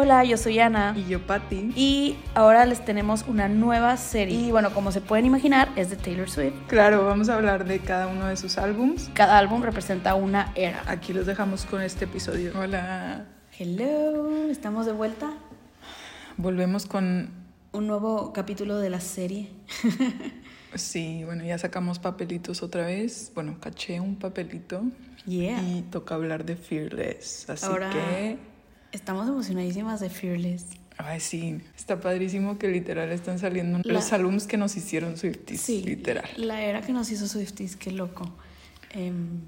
Hola, yo soy Ana. Y yo, Patty. Y ahora les tenemos una nueva serie. Y bueno, como se pueden imaginar, es de Taylor Swift. Claro, vamos a hablar de cada uno de sus álbums. Cada álbum representa una era. Aquí los dejamos con este episodio. Hola. Hello, estamos de vuelta. Volvemos con un nuevo capítulo de la serie. sí, bueno, ya sacamos papelitos otra vez. Bueno, caché un papelito. Yeah. Y toca hablar de Fearless. Así Ahora... que Estamos emocionadísimas de Fearless. Ay, sí, está padrísimo que literal están saliendo los álbums que nos hicieron Swifties, sí, literal. La era que nos hizo Swifties, qué loco. Em,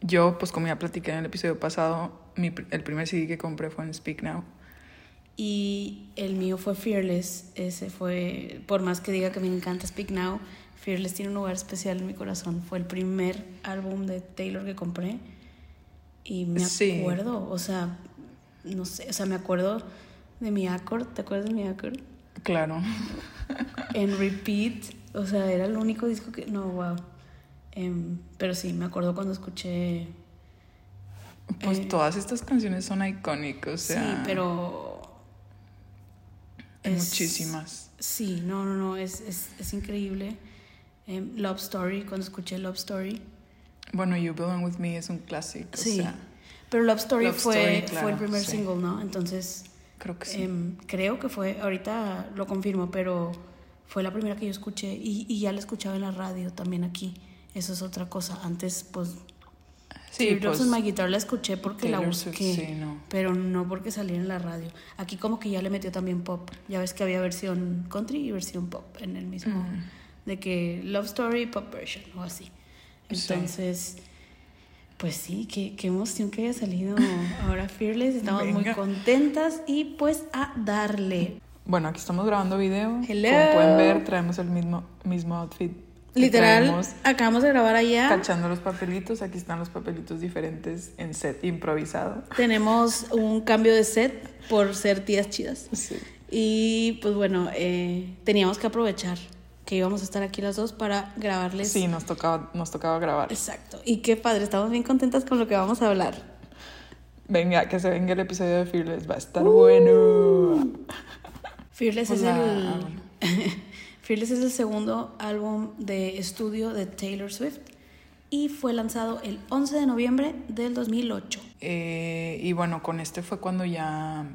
Yo, pues como ya platiqué en el episodio pasado, mi, el primer CD que compré fue en Speak Now. Y el mío fue Fearless. Ese fue, por más que diga que me encanta Speak Now, Fearless tiene un lugar especial en mi corazón. Fue el primer álbum de Taylor que compré. Y me acuerdo, o sea, no sé, o sea, me acuerdo de mi accord, ¿te acuerdas de mi accord? Claro. En repeat, o sea, era el único disco que, no, wow. Em, pero sí, me acuerdo cuando escuché... Pues eh, todas estas canciones son icónicas, o sea... Sí, pero... Es, muchísimas. Sí, no, no, no, es, es, es increíble. Em, Love Story, cuando escuché Love Story. Bueno, You Belong With Me es un clásico, sí. o sea... Pero Love Story fue, fue el primer single, ¿no? Entonces. Creo que sí. Em, creo que fue, ahorita lo confirmo, pero fue la primera que yo escuché y, y ya la escuchaba en la radio también aquí. Eso es otra cosa. Antes, pues. Sí, pues, en My Guitar la escuché porque la busqué, pero no porque saliera en la radio. Aquí como que ya le metió también pop. Ya ves que había versión country y versión pop en el mismo. De que Love Story, pop version o así. Entonces, pues sí, qué, qué, emoción que haya salido ahora Fearless. Estamos muy contentas y pues a darle. Bueno, aquí estamos grabando video. Hello. Como pueden ver, traemos el mismo, mismo outfit. Literal, acabamos de grabar allá. Cachando los papelitos, aquí están los papelitos diferentes en set improvisado. Tenemos un cambio de set por ser tías chidas. Sí. Y pues bueno, eh, teníamos que aprovechar que íbamos a estar aquí las dos para grabarles. Sí, nos tocaba, nos tocaba grabar. Exacto. Y qué padre, estamos bien contentas con lo que vamos a hablar. Venga, que se venga el episodio de Fearless, va a estar bueno. Fearless es el Fearless es el segundo álbum de estudio de Taylor Swift y fue lanzado el 11 de noviembre del 2008. Eh, y bueno, con este fue cuando ya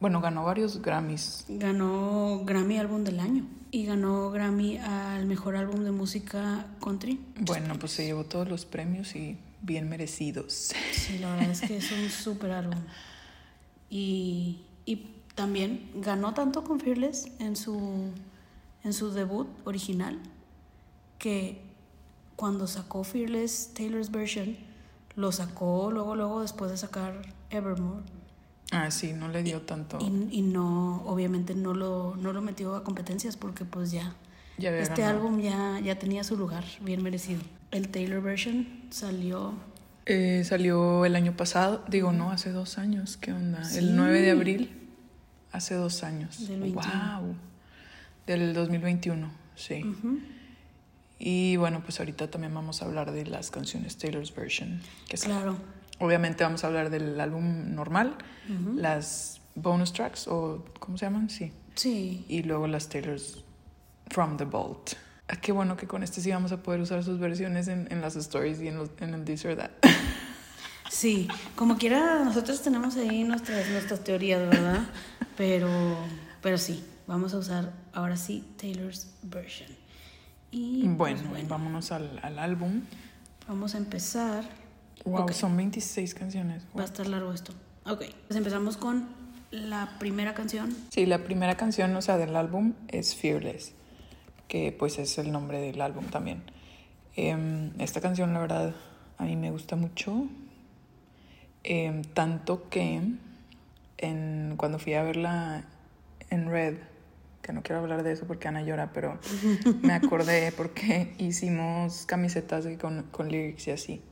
bueno, ganó varios Grammys. Ganó Grammy Álbum del Año y ganó Grammy al Mejor Álbum de Música Country. Bueno, pues se llevó todos los premios y bien merecidos. Sí, la verdad es que es un súper álbum. Y, y también ganó tanto con Fearless en su, en su debut original que cuando sacó Fearless Taylor's Version, lo sacó luego, luego después de sacar Evermore Ah, sí, no le dio tanto. Y, no, obviamente no lo, no lo metió a competencias porque pues ya, este álbum ya, ya tenía su lugar, bien merecido. El Taylor version salió... Eh, salió el año pasado, digo, no, hace dos años, ¿qué onda? El 9 de abril, hace dos años. Del 21. ¡Wow! Del 2021, sí. Y bueno, pues ahorita también vamos a hablar de las canciones Taylor's version. Que claro. Obviamente vamos a hablar del álbum normal, las bonus tracks o ¿cómo se llaman? Sí. Sí. Y luego las Taylor's From the Vault. Ah, qué bueno que con este sí vamos a poder usar sus versiones en, en las stories y en, los, en el this or that. Sí, como quiera, nosotros tenemos ahí nuestras, nuestras teorías, ¿verdad? Pero, pero sí, vamos a usar ahora sí Taylor's version. Y pues, bueno, bueno, vámonos al, al álbum. Vamos a empezar Wow, son 26 canciones. Va a estar largo esto. Ok, pues empezamos con la primera canción. Sí, la primera canción, o sea, del álbum es Fearless, que pues es el nombre del álbum también. Em, esta canción, la verdad, a mí me gusta mucho. Em, tanto que en, cuando fui a verla en Red, que no quiero hablar de eso porque Ana llora, pero me acordé porque hicimos camisetas con, con lyrics y así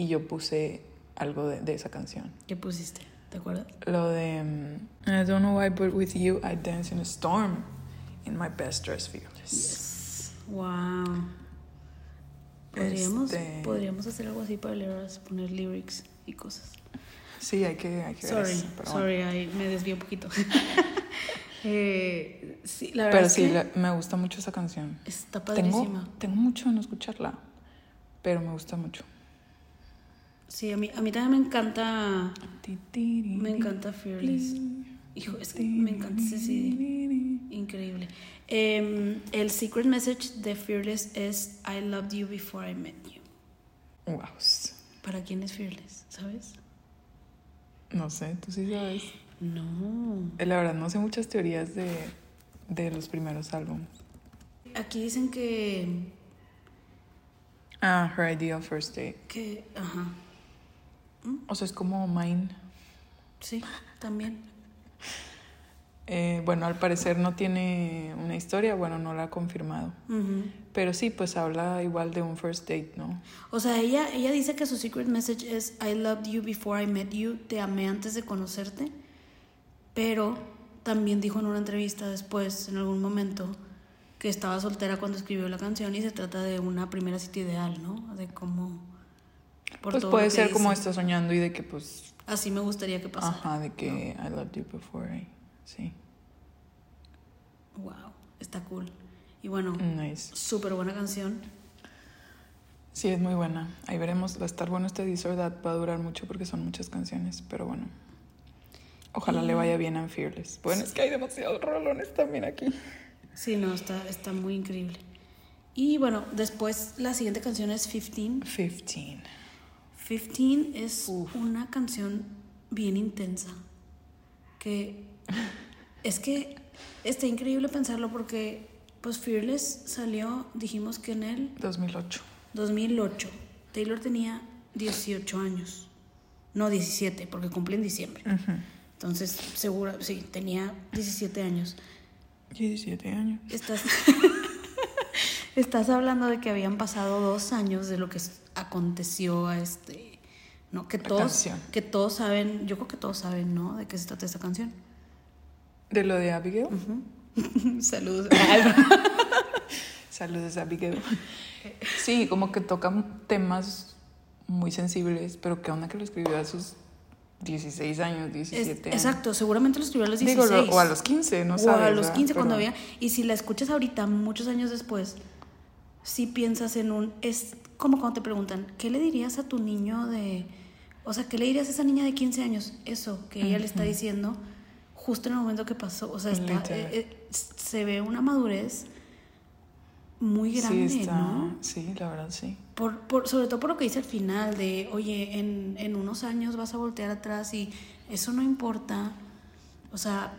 y yo puse algo de, de, esa canción. ¿Qué pusiste? ¿Te acuerdas? Lo de um, I don't know why, but with you I dance in a storm in my best dress fearless. Yes. Wow. Podríamos, Este- podríamos hacer algo así para leer, poner lyrics y cosas. Sí, hay que, hay que sorry, ver eso, Sorry, me desvío un poquito. eh, sí, la verdad pero sí, me gusta mucho esa canción. Está padrísima. Tengo, tengo mucho en escucharla, pero me gusta mucho. Sí, a mí, a mí también me encanta. Me encanta Fearless. Hijo, es que me encanta ese CD. Increíble. Em, el secret message de Fearless es I loved you before I met you. Wow. ¿Para quién es Fearless? ¿Sabes? No sé, tú sí sabes. No. Eh, la verdad, no sé muchas teorías de, de los primeros álbumes. Aquí dicen que. Ah, Her Ideal First Date. Que, ajá. O sea, es como Mine. Sí, también. Eh, bueno, al parecer no tiene una historia, bueno, no la ha confirmado. Pero sí, pues habla igual de un first date, ¿no? O sea, ella, ella dice que su secret message es I loved you before I met you, te amé antes de conocerte, pero también dijo en una entrevista después, en algún momento, que estaba soltera cuando escribió la canción y se trata de una primera cita ideal, ¿no? De cómo... pues puede ser como está soñando y de que pues... Así me gustaría que pasara. Ajá, de que I loved you before I... Sí. Wow, está cool. Y bueno, nice. súper buena canción. Sí, es muy buena. Ahí veremos, va a estar bueno este This va a durar mucho porque son muchas canciones, pero bueno. Ojalá le vaya bien a Fearless. Bueno, es que hay demasiados rolones también aquí. Sí, no, está, está muy increíble. Y bueno, después la siguiente canción es 15. 15. 15 es una canción bien intensa. Que es que está increíble pensarlo porque pues Fearless salió, dijimos que en el 2008. 2008. Taylor tenía 18 años. No, 17, porque cumple en diciembre. Entonces, seguro, sí, tenía 17 años. 17 años. Estás, estás hablando de que habían pasado dos años de lo que aconteció a este. ¿No? Que todos, que todos saben, yo creo que todos saben, ¿no? De qué se trata esta canción. ¿De lo de Abigail? Saludos. Saludos, Abigail. Sí, como que tocan temas muy sensibles, pero que onda que lo escribió a sus 16 años, 17 años. Exacto, seguramente lo escribió a los 16. o a los 15, no sabes. O a los 15 cuando había. Y si la escuchas ahorita, muchos años después, si piensas en un. Es como cuando te preguntan, ¿qué le dirías a tu niño de. O sea, ¿qué le dirías a esa niña de 15 años? Eso que ella le está diciendo justo en el momento que pasó. O sea, está, eh, eh, se ve una madurez muy grande, sí, ¿no? Sí, la verdad, sí. Por, por, sobre todo por lo que dice al final, de, oye, en, en unos años vas a voltear atrás y eso no importa. O sea,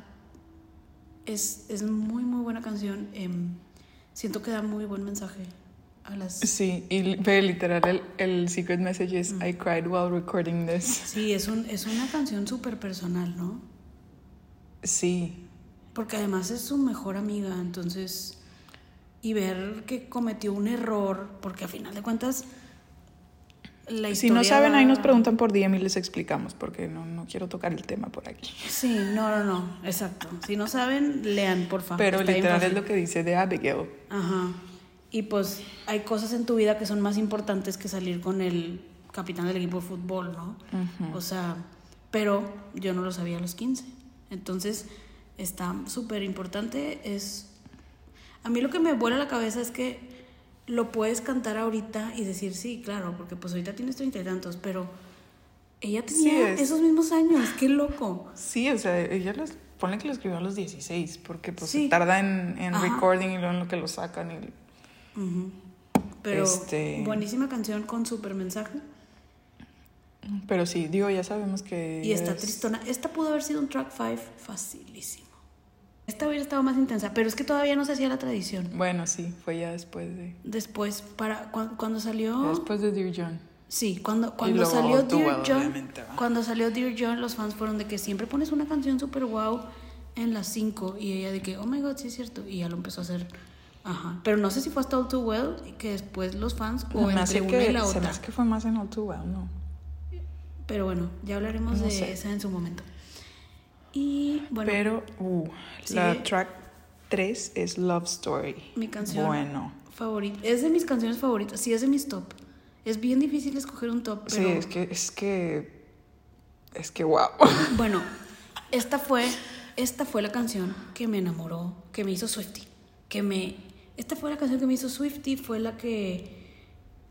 es, es muy, muy buena canción. Em, siento que da muy buen mensaje a las... Sí, y literal el, el secret message es I cried while recording this. Sí, es, un, es una canción súper personal, ¿no? Sí. Porque además es su mejor amiga, entonces. Y ver que cometió un error, porque a final de cuentas. La historia si no saben, ahí nos preguntan por DM y les explicamos, porque no, no quiero tocar el tema por aquí. Sí, no, no, no, exacto. Si no saben, lean, por favor. Pero literal es lo que dice de Abigail. Ajá. Y pues hay cosas en tu vida que son más importantes que salir con el capitán del equipo de fútbol, ¿no? O sea, pero yo no lo sabía a los 15. Entonces, está súper importante. Es. A mí lo que me vuela la cabeza es que lo puedes cantar ahorita y decir sí, claro, porque pues ahorita tienes treinta y tantos, pero ella tenía esos mismos años, qué loco. Sí, o sea, ella los, pone que lo escribió a los 16, porque pues se tarda en, en recording y luego en lo que lo sacan. Y... Pero este... buenísima canción con súper mensaje. Pero sí, digo, ya sabemos que. Y esta tristona. Esta pudo haber sido un track 5 facilísimo. Esta hubiera estado más intensa, pero es que todavía no se hacía la tradición. Bueno, sí, fue ya después de. Después, para cuando, salió. Después de Dear John. Sí, cuando, cuando salió Dear John. Cuando salió Dear John, los fans fueron de que siempre pones una canción súper wow en las 5. Y ella de que, oh my god, sí es cierto. Y ya lo empezó a hacer. Ajá. Pero no sé si fue hasta All Too Well y que después los fans o entre una y la otra. Se me que fue más en All Too Well, ¿no? Pero bueno, ya hablaremos de esa en su momento. Y bueno. Pero, uh, la track 3 es Love Story. Mi canción bueno. favorita. Es de mis canciones favoritas. Sí, es de mis top. Es bien difícil escoger un top. Pero... Sí, es que, es que Es que wow. Bueno, esta fue, esta fue la canción que me enamoró, que me hizo Swifty. Que me. Esta fue la canción que me hizo Swifty, fue la que.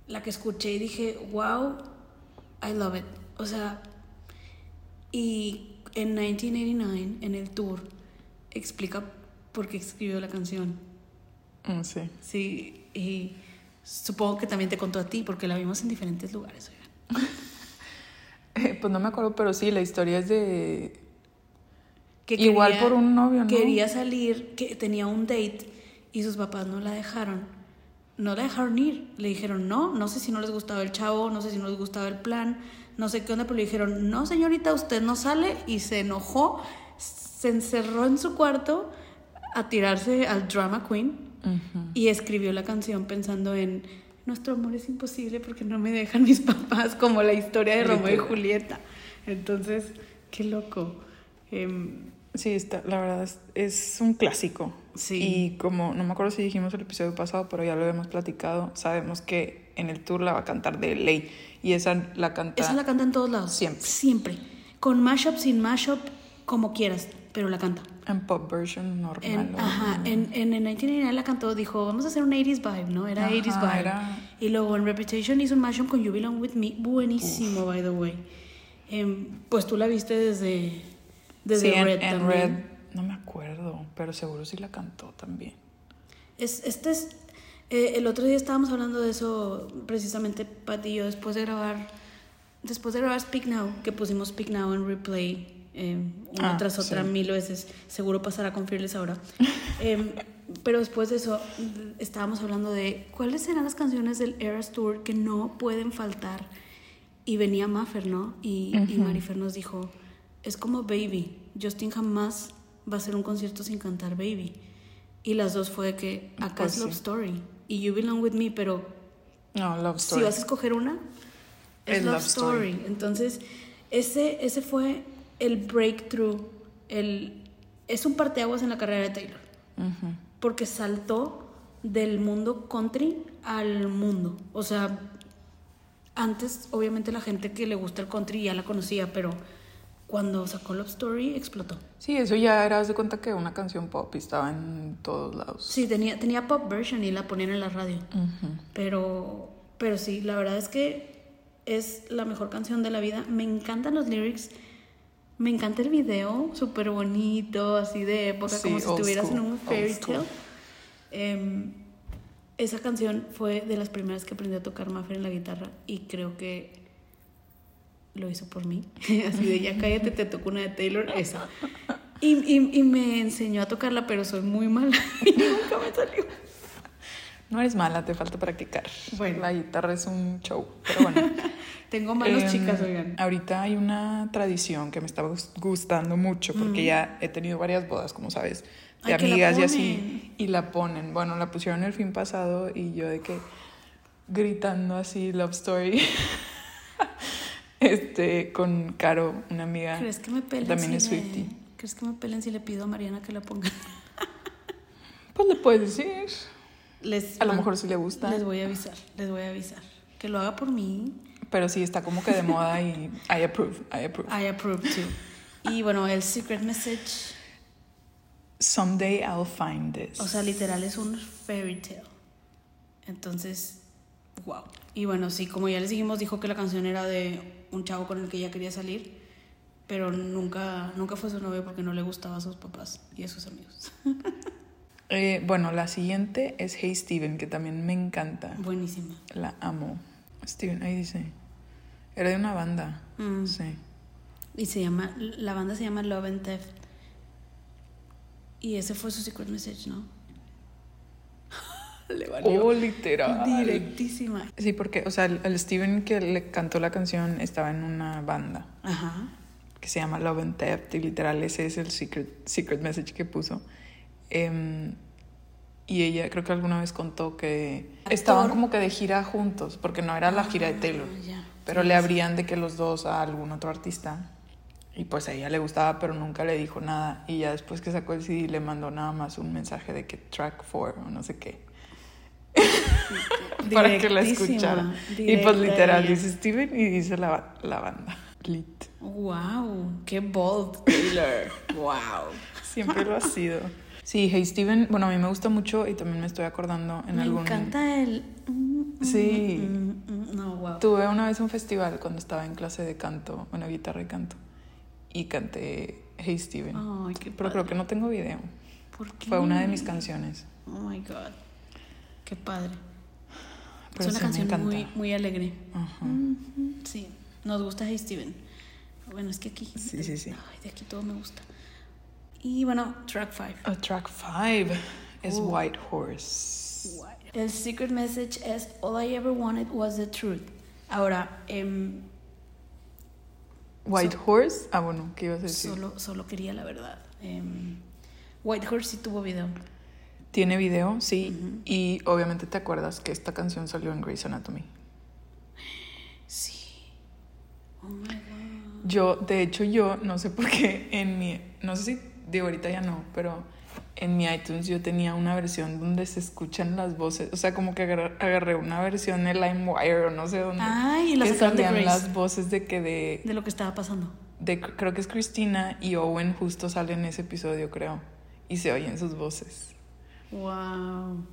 La que escuché y dije, wow, I love it. O sea, y en 1989, en el tour, explica por qué escribió la canción. Mm, sí. Sí, y supongo que también te contó a ti, porque la vimos en diferentes lugares, eh, pues no me acuerdo, pero sí, la historia es de... Que Igual por un novio, ¿no? Quería salir, que tenía un date y sus papás no la dejaron. No la dejaron ir. Le dijeron, no, no sé si no les gustaba el chavo, no sé si no les gustaba el plan, no sé qué onda, pero le dijeron, no señorita, usted no sale y se enojó, se encerró en su cuarto a tirarse al drama queen y escribió la canción pensando en nuestro amor es imposible porque no me dejan mis papás, como la historia de Romeo y Julieta. Entonces, qué loco. Em, sí, está, la verdad es, un clásico. Sí. Y como no me acuerdo si dijimos el episodio pasado, pero ya lo hemos platicado, sabemos que en el tour la va a cantar de ley. Y esa la canta. Esa la canta en todos lados. Siempre. Siempre. Con mashup, sin mashup, como quieras, pero la canta. En pop version normal. ajá, en, en, en 1999 la cantó, dijo, vamos a hacer un 80s vibe, ¿no? Era 80s vibe. Y luego en Reputation hizo un mashup con You Belong With Me, buenísimo, by the way. Em, pues tú la viste desde, desde sí, Red en, Red, no me acuerdo, pero seguro sí la cantó también. Es, este es, eh, el otro día estábamos hablando de eso precisamente, Pat y yo, después de grabar, después de grabar Speak Now, que pusimos Speak Now en replay eh, una ah, tras otra mil veces, seguro pasará con Fearless ahora. Em, pero después de eso, estábamos hablando de cuáles eran las canciones del Eras Tour que no pueden faltar. Y venía Maffer, ¿no? Y, y Marifer nos dijo, es como Baby, Justin jamás va a hacer un concierto sin cantar Baby. Y las dos fue que acá es pues Love Story y You Belong With Me, pero no, Love Story. si vas a escoger una, es, Love, Story. Entonces, ese, ese fue el breakthrough, el, es un parteaguas en la carrera de Taylor. Porque saltó del mundo country al mundo. O sea, antes obviamente la gente que le gusta el country ya la conocía, pero cuando sacó Love Story explotó. Sí, eso ya era, de cuenta que una canción pop y estaba en todos lados. Sí, tenía, tenía pop version y la ponían en la radio. pero, pero sí, la verdad es que es la mejor canción de la vida. Me encantan los lyrics. Me encanta el video, súper bonito, así de época, como si estuvieras en un fairy tale. Em, esa canción fue de las primeras que aprendí a tocar Maffer en la guitarra y creo que lo hizo por mí. Así de ya cállate, te tocó una de Taylor, esa. Y, y, y, me enseñó a tocarla, pero soy muy mala y nunca me salió. No eres mala, te falta practicar. Bueno. La guitarra es un show, pero bueno. Tengo manos em, chicas, oigan. Ahorita hay una tradición que me está gustando mucho porque ya he tenido varias bodas, como sabes, de amigas y así, y la ponen. Bueno, la pusieron el fin pasado y yo de que gritando así, love story. Este, con Caro, una amiga. ¿Crees que me pelen También es Swifty. ¿Crees que me pelen si le pido a Mariana que la ponga? pues le puedes decir. Les, a lo mejor sí le gusta. Les voy a avisar, les voy a avisar. Que lo haga por mí. Pero sí, está como que de moda y I approve, I approve. I approve too. Y bueno, el secret message. Someday I'll find this. O sea, literal es un fairy tale. Entonces, wow. Y bueno, sí, como ya les dijimos, dijo que la canción era de un chavo con el que ella quería salir, pero nunca, nunca fue su novio porque no le gustaba a sus papás y a sus amigos. Eh, bueno, la siguiente es Hey Steven, que también me encanta. Buenísima. La amo. Steven, ahí dice. Era de una banda. Mm. Sí. Y se llama, la banda se llama Love and Theft. Y ese fue su secret message, ¿no? Le valió. Oh, literal. Directísima. Sí, porque, o sea, el, Steven que le cantó la canción estaba en una banda. Ajá. Que se llama Love and Theft. Y literal, ese es el secret, secret message que puso. Em, y ella creo que alguna vez contó que estaban como que de gira juntos, porque no era la gira de ah, Taylor. Pero le abrían de que los dos a algún otro artista. Y pues a ella le gustaba, pero nunca le dijo nada. Y ya después que sacó el CD le mandó nada más un mensaje de que track 4 o no sé qué. para que la escuchara. Y pues literal dice Steven y dice la, la banda. complete. Wow, qué bold Taylor. wow. Siempre lo ha sido. Sí, Hey Steven, bueno, a mí me gusta mucho y también me estoy acordando en algún... Me encanta el... Sí. No, wow. Tuve una vez un festival cuando estaba en clase de canto, bueno, guitarra y canto, y canté Hey Steven. Ay, qué Pero creo que no tengo video. ¿Por qué? Fue una de mis canciones. Oh my god. Qué padre. Es una sí, canción muy, muy alegre. Ajá. Sí, nos gusta Hey Steven. Bueno, es que aquí. Sí, sí, sí. Ay, de aquí todo me gusta. Y bueno, track 5. A track 5 es. White Horse. El secret message es All I ever wanted was the truth. Ahora, em, White Horse, ah, bueno, ¿qué ibas a decir? solo, solo quería la verdad. Em, White Horse sí tuvo video. Tiene video, sí, y obviamente te acuerdas que esta canción salió en Grey's Anatomy. Sí. Oh my god. Yo, de hecho, yo no sé por qué en mi, no sé si, digo ahorita ya no, pero en mi iTunes yo tenía una versión donde se escuchan las voces, o sea, como que agarré, una versión de LimeWire o no sé dónde. Ay, y la que de salían Grace. las voces de que de, De lo que estaba pasando. de, creo que es Cristina y Owen justo sale en ese episodio, creo, y se oyen sus voces. Wow.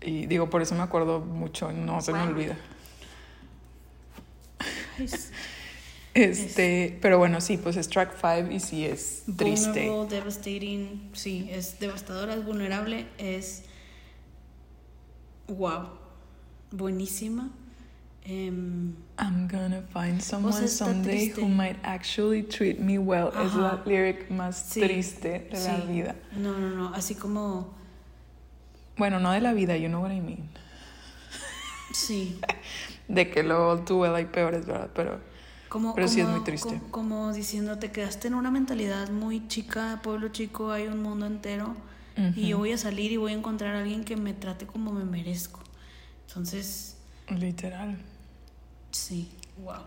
Y digo, por eso me acuerdo mucho, no se me olvida. Este, pero bueno, sí, pues es track 5 y sí es triste. Vulnerable, devastating. Sí, es devastadora, es vulnerable, es. Wow. Buenísima. Em, I'm gonna find someone someday triste. who might actually treat me well. Es la lyric más Sí, triste de la vida. No, no, no. Así como. Bueno, no de la vida, you know what I mean. Sí. De que luego tuve hay peores, ¿verdad? Pero Como, Pero sí es como- muy triste. Como, como diciendo, te quedaste en una mentalidad muy chica, pueblo chico, hay un mundo entero. Y yo voy a salir y voy a encontrar a alguien que me trate como me merezco. Entonces, literal. sí, wow.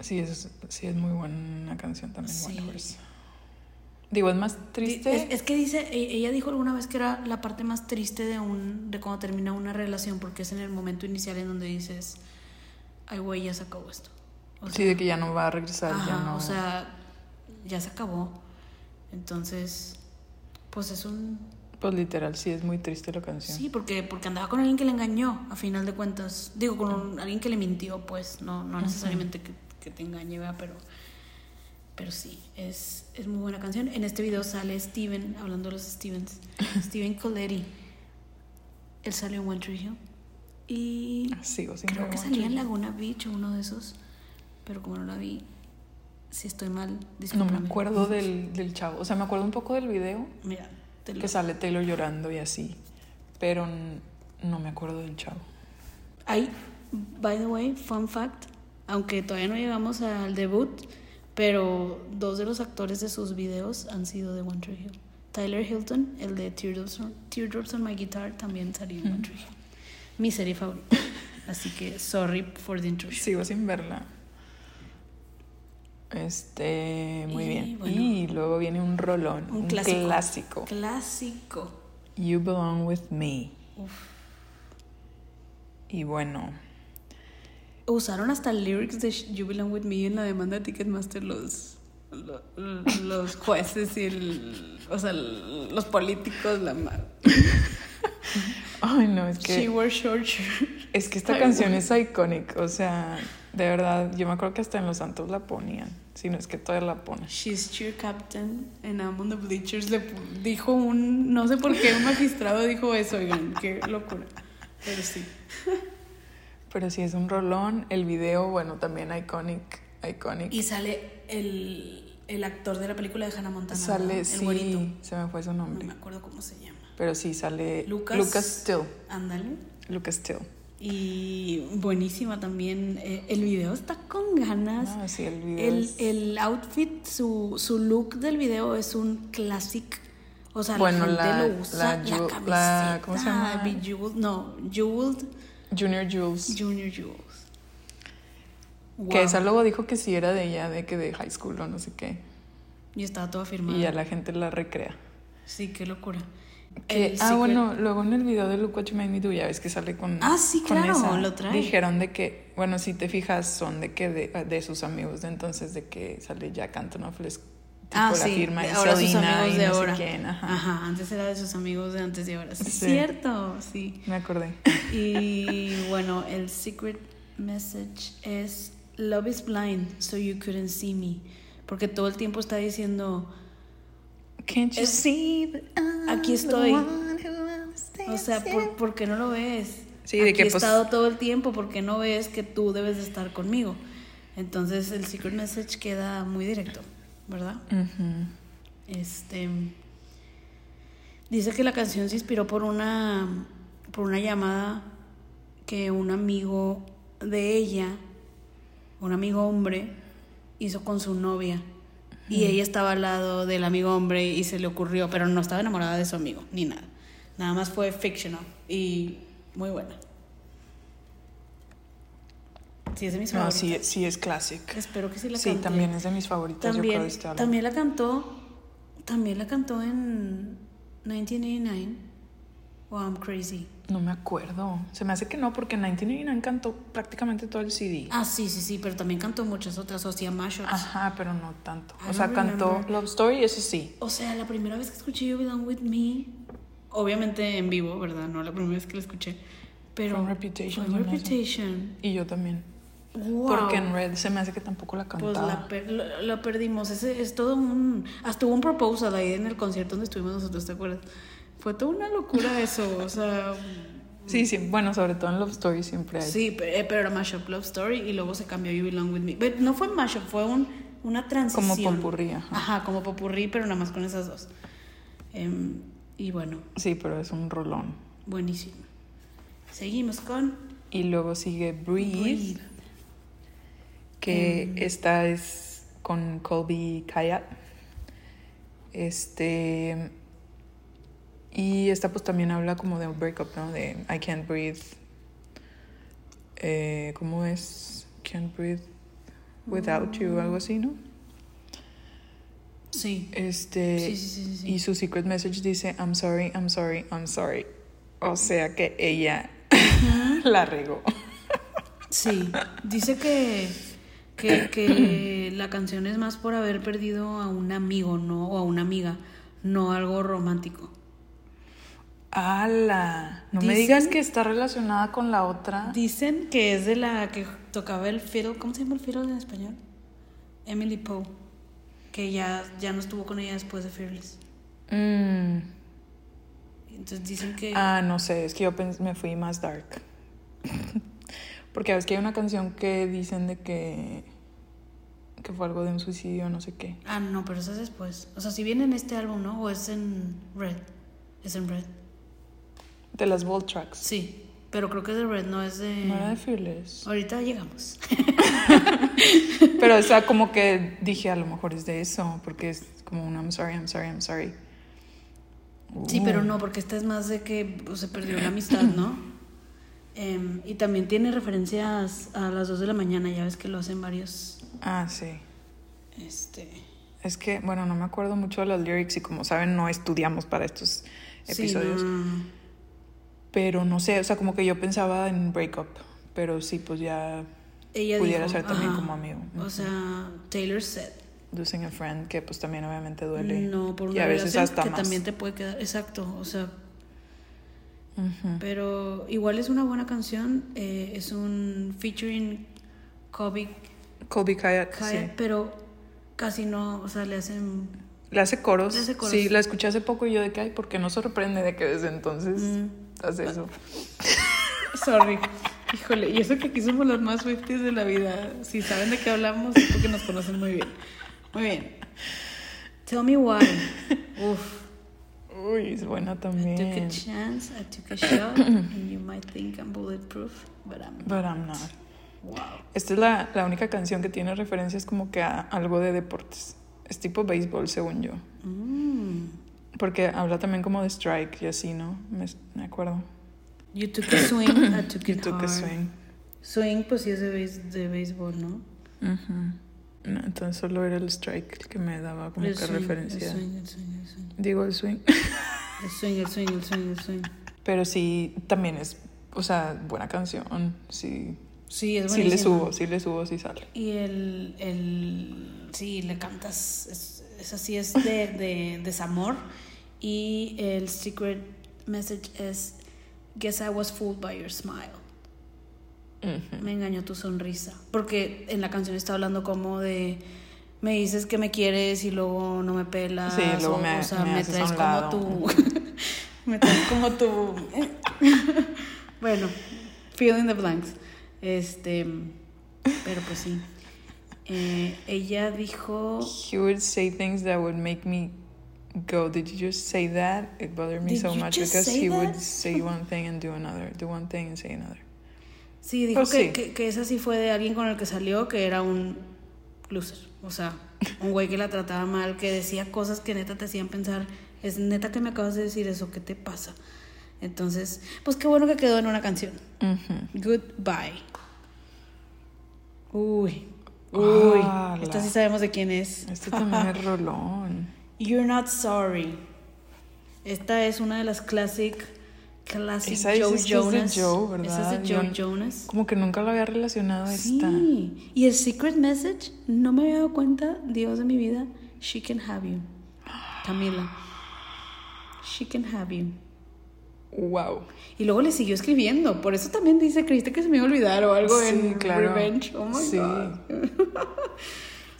Sí es, sí es muy buena canción también, Sí. Digo, es más triste. Es, es que dice, e- ella dijo alguna vez que era la parte más triste de un de cuando termina una relación, porque es en el momento inicial en donde dices, ay güey, ya se acabó esto. O sí, de que ya no va a regresar, ya no. o sea, ya se acabó. Entonces, pues es un pues literal, sí es muy triste la canción. sí, porque porque andaba con alguien que le engañó, a final de cuentas. Digo, con un- alguien que le mintió, pues, no, no necesariamente que, que te engañe, ¿verdad? pero pero sí, es, es muy buena canción. En este video sale Steven, hablando de los Stevens, Steven Coletti. Él sale en One Tree Hill. Y Sigo sin creo que salía en. Laguna Beach o uno de esos. Pero como no la vi, si estoy mal, No discúlpame. me acuerdo del, del chavo. O sea, me acuerdo un poco del video. Mira, te lo- que sale Taylor llorando y así. Pero no me acuerdo del chavo. Hay, by the way, fun fact, aunque todavía no llegamos al debut, pero dos de los actores de sus videos han sido de One Tree Hill. Tyler Hilton, el de Teardrops on, Teardrops on My Guitar, también salió en One Tree Hill. Mi serie favorita. Así que, sorry for the intrusion. Sigo sin verla. Este, muy Y bien. bueno. y luego viene un rolón, Un un, clásico. clásico. Clásico. You Belong With Me. Uf. Y bueno, Usaron hasta lyrics de You Belong With Me en la demanda de Ticketmaster los, lo- los, jueces y el, o sea, los políticos, la ma- ay no, es She que, wore short shirt. es que esta canción es icónica. O sea, de verdad, yo me acuerdo que hasta en Los Santos la ponían. Si no es que todavía la ponen. She's cheer captain en I'm on the bleachers le dijo un no sé por qué un magistrado dijo eso, oigan, qué locura. Pero sí. Pero sí es un rolón. El video, bueno, también iconic. Iconic. Y sale el, el actor de la película de Hannah Montana. Sale, el sí, güerito. se me fue su No nombre. me acuerdo cómo se llama. Pero sí, sale Lucas. Lucas Still. Ándale. Lucas Still. Y buenísima también. eh, el video está con ganas. No, sí, el video El, es- el outfit, su, su look del video es un classic. O sea, Bueno, la gente la- lo usa. la La, ¿cómo se llama? Bejeweled, no, Jeweled Junior Jules. Junior Jewels. Que esa luego dijo que sí era de ella, de que de high school o no sé qué. Y estaba toda firmada. Y ya la gente la recrea. Sí, qué locura. ah, bueno, luego en el video de Look What You Made Me Do, ya ves que sale con. Ah, sí, claro, lo trae. Dijeron de que, bueno, si te fijas, son de que de, sus amigos de entonces, de que sale Jack Antonoff, les tipo ah, la firma y ahora sus amigos de ahora. Ajá. antes era de sus amigos de antes y ahora. Sí, cierto, sí. Me acordé. Y bueno, el secret message es Love is blind, so you couldn't see me. Porque todo el tiempo está diciendo Can't you see aquí estoy. O sea, ¿por, qué no lo ves? Sí, de que he pues estado todo el tiempo, porque no ves que tú debes de estar conmigo? Entonces el secret message queda muy directo, ¿verdad? Este dice que la canción se inspiró por una por una llamada que un amigo de ella, un amigo hombre, hizo con su novia y ella estaba al lado del amigo hombre y se le ocurrió, pero no estaba enamorada de su amigo, ni nada. Nada más fue fictional y muy buena. Sí, es de mis favoritas. sí, sí, es classic. Espero que sí la cante. Sí, también es de mis favoritas. También, yo creo, también la cantó, también la cantó en 1989. Wow, I'm crazy. No me acuerdo. Se me hace que no, porque en 1989 cantó prácticamente todo el CD. Ah, sí, sí, sí, pero también cantó muchas otras, o sea, mashups. Ajá, pero no tanto. o sea, cantó Love Story, eso sí. O sea, la primera vez que escuché You Belong With Me, obviamente en vivo, ¿verdad? No la primera vez que la escuché, pero... From Reputation. From Reputation. Y yo también. Wow. Porque en Red se me hace que tampoco la cantaba. Pues la, perdimos. Ese, es todo un... Hasta hubo un proposal ahí en el concierto donde estuvimos nosotros, ¿te acuerdas? Fue toda una locura eso, o sea... Sí, sí, bueno, sobre todo en Love Story siempre hay. Sí, pero, eh, era Mashup Love Story y luego se cambió You Belong With Me. Pero no fue Mashup, fue un, una transición. Como popurrí. Ajá. como popurrí, pero nada más con esas dos. Em, y bueno. Sí, pero es un rolón. Buenísimo. Seguimos con... Y luego sigue Breathe, que em. esta es con Colby Kayat. Este y esta pues también habla como de un breakup, ¿no? De I can't breathe. Eh, ¿Cómo es? Can't breathe without you, algo así, ¿no? Sí. Este, sí, sí, sí, y su secret message dice, I'm sorry, I'm sorry, I'm sorry. O sea que ella la regó. Sí, dice que, que, que la canción es más por haber perdido a un amigo, ¿no? O a una amiga, no algo romántico. ¡Hala! No me digas que está relacionada con la otra. Dicen que es de la que tocaba el fiddle. ¿Cómo se llama el fiddle en español? Emily Poe. Que ya, ya no estuvo con ella después de Fearless. Mm. Entonces dicen que. Ah, no sé, es que yo me fui más dark. Porque ves que hay una canción que dicen de que. que fue algo de un suicidio, no sé qué. Ah, no, pero eso es después. O sea, si viene en este álbum, ¿no? O es en Red. Es en Red. De las Bold Tracks. Sí, pero creo que es de Red, no es de. No era de Fearless. Ahorita llegamos. pero, o sea, como que dije, a lo mejor es de eso, porque es como un I'm sorry, I'm sorry, I'm sorry. Sí, pero no, porque esta es más de que pues, se perdió la amistad, ¿no? Em, y también tiene referencias a las 2 de la mañana, ya ves que lo hacen varios. Ah, sí. Este. Es que, bueno, no me acuerdo mucho de los lyrics y como saben, no estudiamos para estos episodios. Pero no sé, o sea, como que yo pensaba en breakup, pero sí, pues ya Ella pudiera ser también como amigo. O sea, Taylor said. Losing a friend, que pues también obviamente duele. No, por una y a veces hasta que también te puede quedar, exacto, o sea. Pero igual es una buena canción, eh, es un featuring Kobe. Kobe Kayat, sí. pero casi no, o sea, le hacen le hace coros. Sí, la escuché hace poco y yo de que, ay, ¿por qué no sorprende de que desde entonces mm. hace eso? Sorry. Híjole, y eso que aquí somos los más Swifties de la vida. Si saben de qué hablamos es porque nos conocen muy bien. Muy bien. Tell me why. Uf. Uy, es buena también. I took a chance, I took a shot, and you might think I'm bulletproof, but I'm not. But I'm not. Wow. Esta es la, la única canción que tiene referencias como que a algo de deportes. Es tipo béisbol, según yo. Mm. Porque habla también como de strike y así, ¿no? Me, me acuerdo. You took a swing, I took it you took a swing. Swing, pues sí es de, de béisbol, ¿no? No, entonces solo era el strike el que me daba como que referencia. El swing, el swing, el swing. Digo el swing. El swing, el swing, el swing, el swing. Pero sí, también es, o sea, buena canción. Sí. Sí, es Sí le subo, sí le subo, sí sale. Y el, el sí, le cantas, es, es así, es de, de desamor. Y el secret message es, guess I was fooled by your smile. Me engañó tu sonrisa. Porque en la canción está hablando como de me dices que me quieres y luego no me pelas. Sí, luego me, o sea, me, me, traes como tu. me traes como tu. bueno, fill in the blanks. Este. Pero pues sí. Eh, ella dijo. He would say things that would make me go, Did you just say that? It bothered me Did so much because he that? would say one thing and do another, do one thing and say another. Sí, dijo Pues que, sí. Que, que esa sí fue de alguien con el que salió, que era un loser. O sea, un güey que la trataba mal, que decía cosas que neta te hacían pensar, es neta que me acabas de decir eso, ¿qué te pasa? Entonces, pues qué bueno que quedó en una canción. Goodbye. Uy. Uy. Ah, Esta la- sí sabemos de quién es. Este también es rolón. You're not sorry. Esta es una de las classic classic Esa Joe dices que es de Jonas. Joe, ¿verdad? Esa es de Joe Yo- Jonas. Como que nunca lo había relacionado a esta. Sí. Y el secret message, no me había dado cuenta, Dios de mi vida, she can have you. Camila. She can have you. Wow. Y luego le siguió escribiendo. Por eso también dice, creíste que se me iba a olvidar o algo Sí, en claro. Revenge. Oh my Sí. God.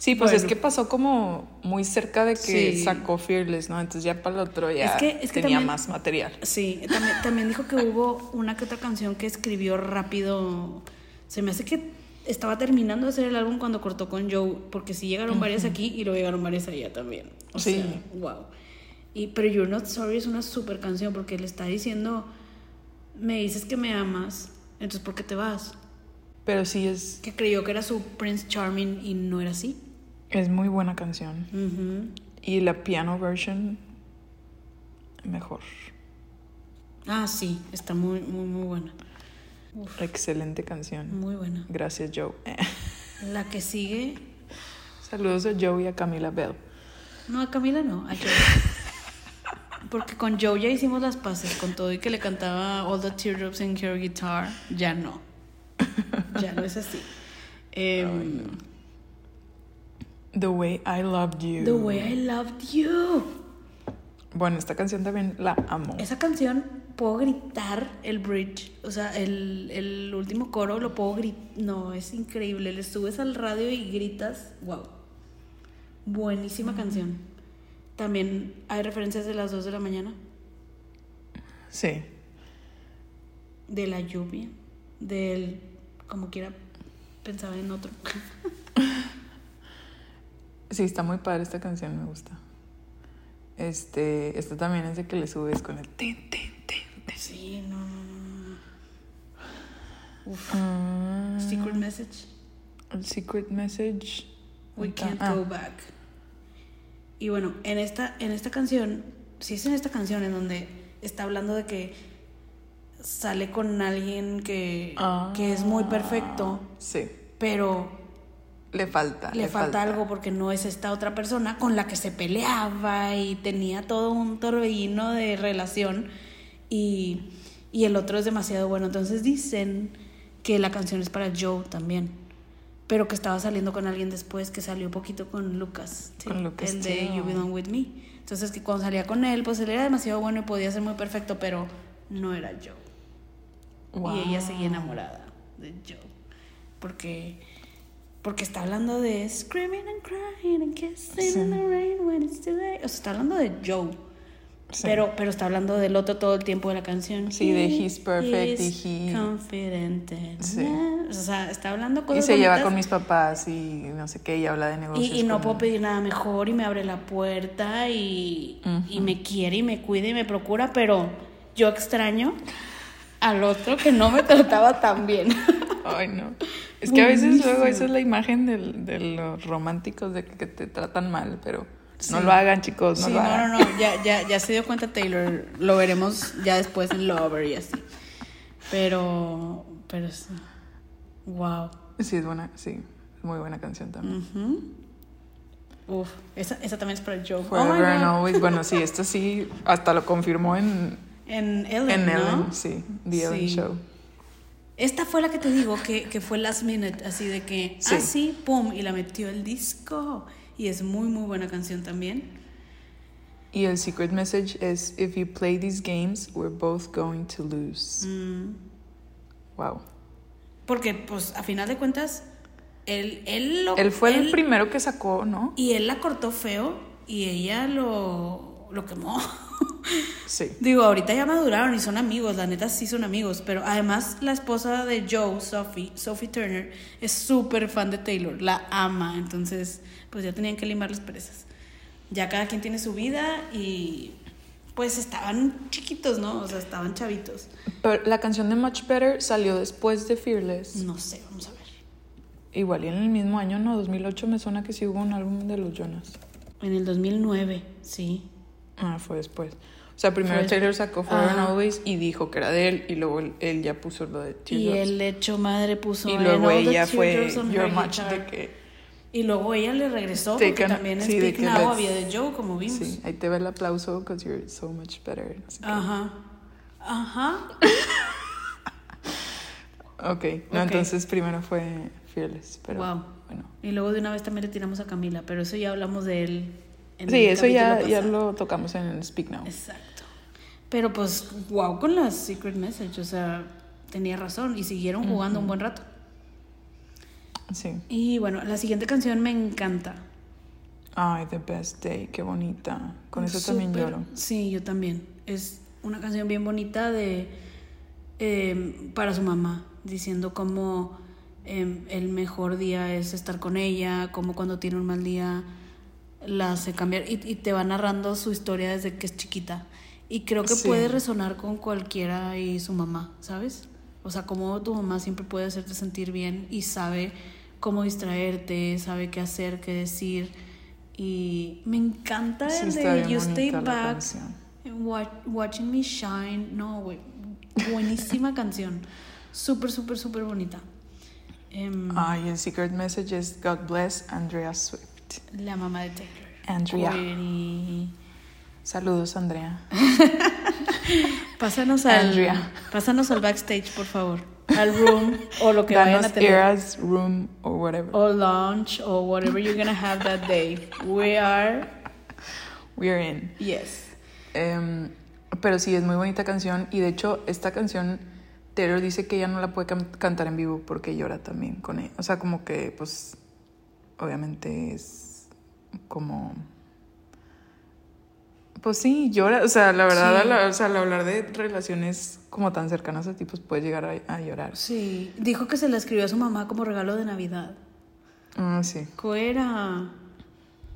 Sí, pues es que pasó como muy cerca de que Sí. sacó Fearless, ¿no? Entonces ya para el otro ya Es que- es que tenía también- más material. Sí, también, también dijo que hubo una que otra canción que escribió rápido. Se me hace que estaba terminando de hacer el álbum cuando cortó con Joe, porque sí llegaron varias aquí y luego llegaron varias allá también. O Sí. sea, wow. Y, pero You're Not Sorry es una super canción porque le está diciendo, me dices que me amas, entonces ¿por qué te vas? Pero sí es, Que creyó que era su Prince Charming y no era así. Es muy buena canción. Y la piano version, mejor. Ah, sí, está muy, muy, muy buena. Excelente canción. Muy buena. Gracias, Joe. La que sigue Saludos a Joe y a Camila Bell. No, a Camila no, a Joe. Porque con Joe ya hicimos las paces, con todo y que le cantaba All the Teardrops in Her Guitar, ya no. Ya no es así. Em, The Way I Loved You. the Way I Loved You. Bueno, esta canción también la amo. Esa canción puedo gritar el bridge, o sea, el, el último coro lo puedo gritar. No, es increíble. Le subes al radio y gritas, wow. Buenísima canción. También hay referencias de las 2 de la mañana. Sí. de la lluvia, del como quiera pensaba en otro. Sí, está muy padre esta canción, me gusta. Este, esta también es de que le subes con el tin, tin, tin, tin. Sí, no, no, no. Uf. Ah, Secret message. el secret message. We can't ah, go back. Y bueno, en esta, en esta canción, sí es en esta canción en donde está hablando de que sale con alguien que, ah, que es muy perfecto, Sí, pero le falta. le falta, algo porque no es esta otra persona con la que se peleaba y tenía todo un torbellino de relación y, y el otro es demasiado bueno. Entonces dicen que la canción es para Joe también, pero que estaba saliendo con alguien después que salió poquito con Lucas, ¿sí? Con Lucas, el de. You Belong With Me. Entonces que cuando salía con él, pues él era demasiado bueno y podía ser muy perfecto, pero no era Joe. Wow. Y ella seguía enamorada de Joe. Porque, porque está hablando de screaming and crying and kissing in the rain when it's too late. O sea, está hablando de Joe. Sí. Pero, pero está hablando del otro todo el tiempo de la canción. Sí, de He he's perfect y is he- confident Sí. O sea, está hablando Y cosas se lleva con mis papás y no sé qué, y habla de negocios. Y, y no con- puedo pedir nada mejor y me abre la puerta y, y me quiere y me cuida y me procura, pero yo extraño al otro que no me trataba tan bien. Ay, no. Es que a veces luego esa es la imagen del- de los románticos de que, te tratan mal, pero no lo hagan, chicos, no sí, lo no, hagan. no, no, ya, ya, ya se dio cuenta Taylor, lo veremos ya después en Lover y así. Pero, pero sí. Wow. Sí, es buena, sí, es muy buena canción también. Ujú. Uf, esa, esa también es para Joe. Forever oh and Always. Bueno, sí, esto sí, hasta lo confirmó en... En Ellen, En Ellen, sí. The Ellen Show. Esta fue la que te digo que, que fue last minute, así de que, sí. así, ah, pum, y la metió el disco. Y es muy, muy buena canción también. Y el secret message es: If you play these games, we're both going to lose. Mm. Wow. Porque, pues, a final de cuentas, él, él lo. Él fue el primero que sacó, ¿no? Y él la cortó feo y ella lo, lo quemó. Sí. Digo, ahorita ya maduraron y son amigos, la neta sí son amigos, pero además la esposa de Joe, Sophie, Sophie Turner, es súper fan de Taylor, la ama, entonces pues ya tenían que limar las presas. Ya cada quien tiene su vida y pues estaban chiquitos, ¿no? O sea, estaban chavitos. Pero la canción de Much Better salió después de Fearless. No sé, vamos a ver. Igual y en el mismo año, ¿no? 2008 me suena que sí hubo un álbum de los Jonas. En el 2009, sí. Ah, fue después. O sea, primero Taylor sacó Forever and Always y dijo que era de él y luego él, ya puso lo de Teardrops. Y el hecho madre puso Y luego ella fue Your Much de que y luego ella le regresó porque también sí, Speak Now había de Joe, como vimos. Sí, ahí te ve el aplauso because you're so much better. Ajá. Ajá. ok, no, entonces primero fue Fearless, pero wow. bueno. Y luego de una vez también le tiramos a Camila, pero eso ya hablamos de él. En sí, eso ya, ya lo tocamos en el Speak Now. Exacto. Pero pues, wow, con la Secret Message, o sea, tenía razón y siguieron jugando un buen rato. Sí. Y bueno, la siguiente canción me encanta. Ay, The Best Day, qué bonita. Con eso también lloro. Sí, yo también. Es una canción bien bonita de em, para su mamá, diciendo cómo em, el mejor día es estar con ella, cómo cuando tiene un mal día la hace cambiar y, te va narrando su historia desde que es chiquita. Y creo que puede resonar con cualquiera y su mamá, ¿sabes? O sea, como tu mamá siempre puede hacerte sentir bien y sabe cómo distraerte, sabe qué hacer, qué decir. Y me encanta el de You Stay Back, Watching Me Shine. No, güey, buenísima canción. Súper, súper, súper bonita. Um, Ay, el secret message es God bless Andrea Swift. La mamá de Taylor. Andrea. Saludos, Andrea. pásanos al, Andrea. pásanos al backstage, por favor al room o lo que vayan a tener. Eras, room or whatever. O lunch or whatever you're gonna have that day. We are. We are in. Yes. Um, pero sí, es muy bonita canción. Y de hecho, esta canción, Taylor dice que ella no la puede cantar en vivo porque llora también con ella. O sea, como que, pues, obviamente es como pues sí, llora, o sea, la verdad, o sea, al hablar de relaciones como tan cercanas a ti, pues puedes llegar a, llorar. Sí, dijo que se la escribió a su mamá como regalo de Navidad. Ah, sí. Cuera.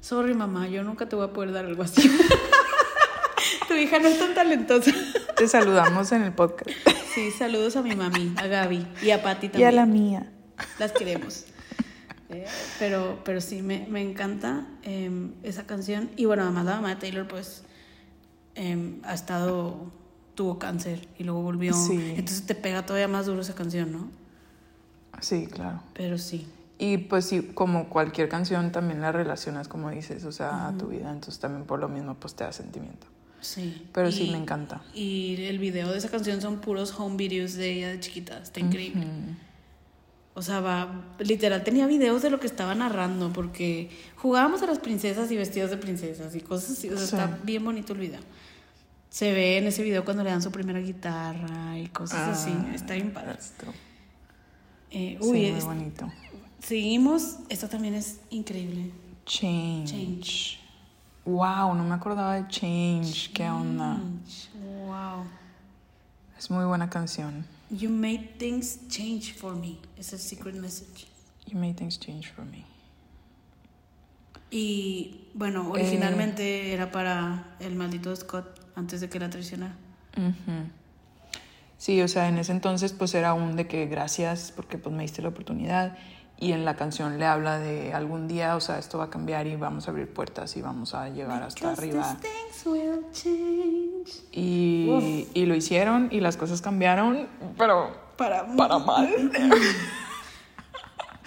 Sorry, mamá, yo nunca te voy a poder dar algo así. tu hija no es tan talentosa. te saludamos en el podcast. Sí, saludos a mi mami, a Gaby y a Patti también. Y a la mía. Las queremos. Eh, pero, pero sí, me, me encanta em, esa canción. Y bueno, además la mamá de Taylor, pues Em, ha estado, tuvo cáncer y luego volvió. Entonces te pega todavía más duro esa canción, ¿no? Sí, claro. Pero sí. Y pues sí, como cualquier canción también la relacionas, como dices, o sea, a tu vida. Entonces también por lo mismo pues te da sentimiento. Sí. Pero sí me encanta. Y el video de esa canción son puros home videos de ella de chiquita. Está increíble. O sea, va, literal tenía videos de lo que estaba narrando porque jugábamos a las princesas y vestidos de princesas y cosas así. O sea, está bien bonito el video. Se ve en ese video cuando le dan su primera guitarra y cosas así. Ah, está bien padre. Eh, uy, sí, muy bonito. Seguimos. Esto también es increíble. Change. Change. Wow, no me acordaba de Change. Qué onda. Wow. Es muy buena canción. You made things change for me. Es el secret message. You made things change for me. Y bueno, originalmente eh. era para el maldito Scott antes de que la traicionara. Sí, o sea, en ese entonces pues era un de que gracias porque pues me diste la oportunidad y en la canción le habla de algún día, o sea, esto va a cambiar y vamos a abrir puertas y vamos a llegar hasta arriba. Y, y, lo hicieron y las cosas cambiaron, pero para, para mal.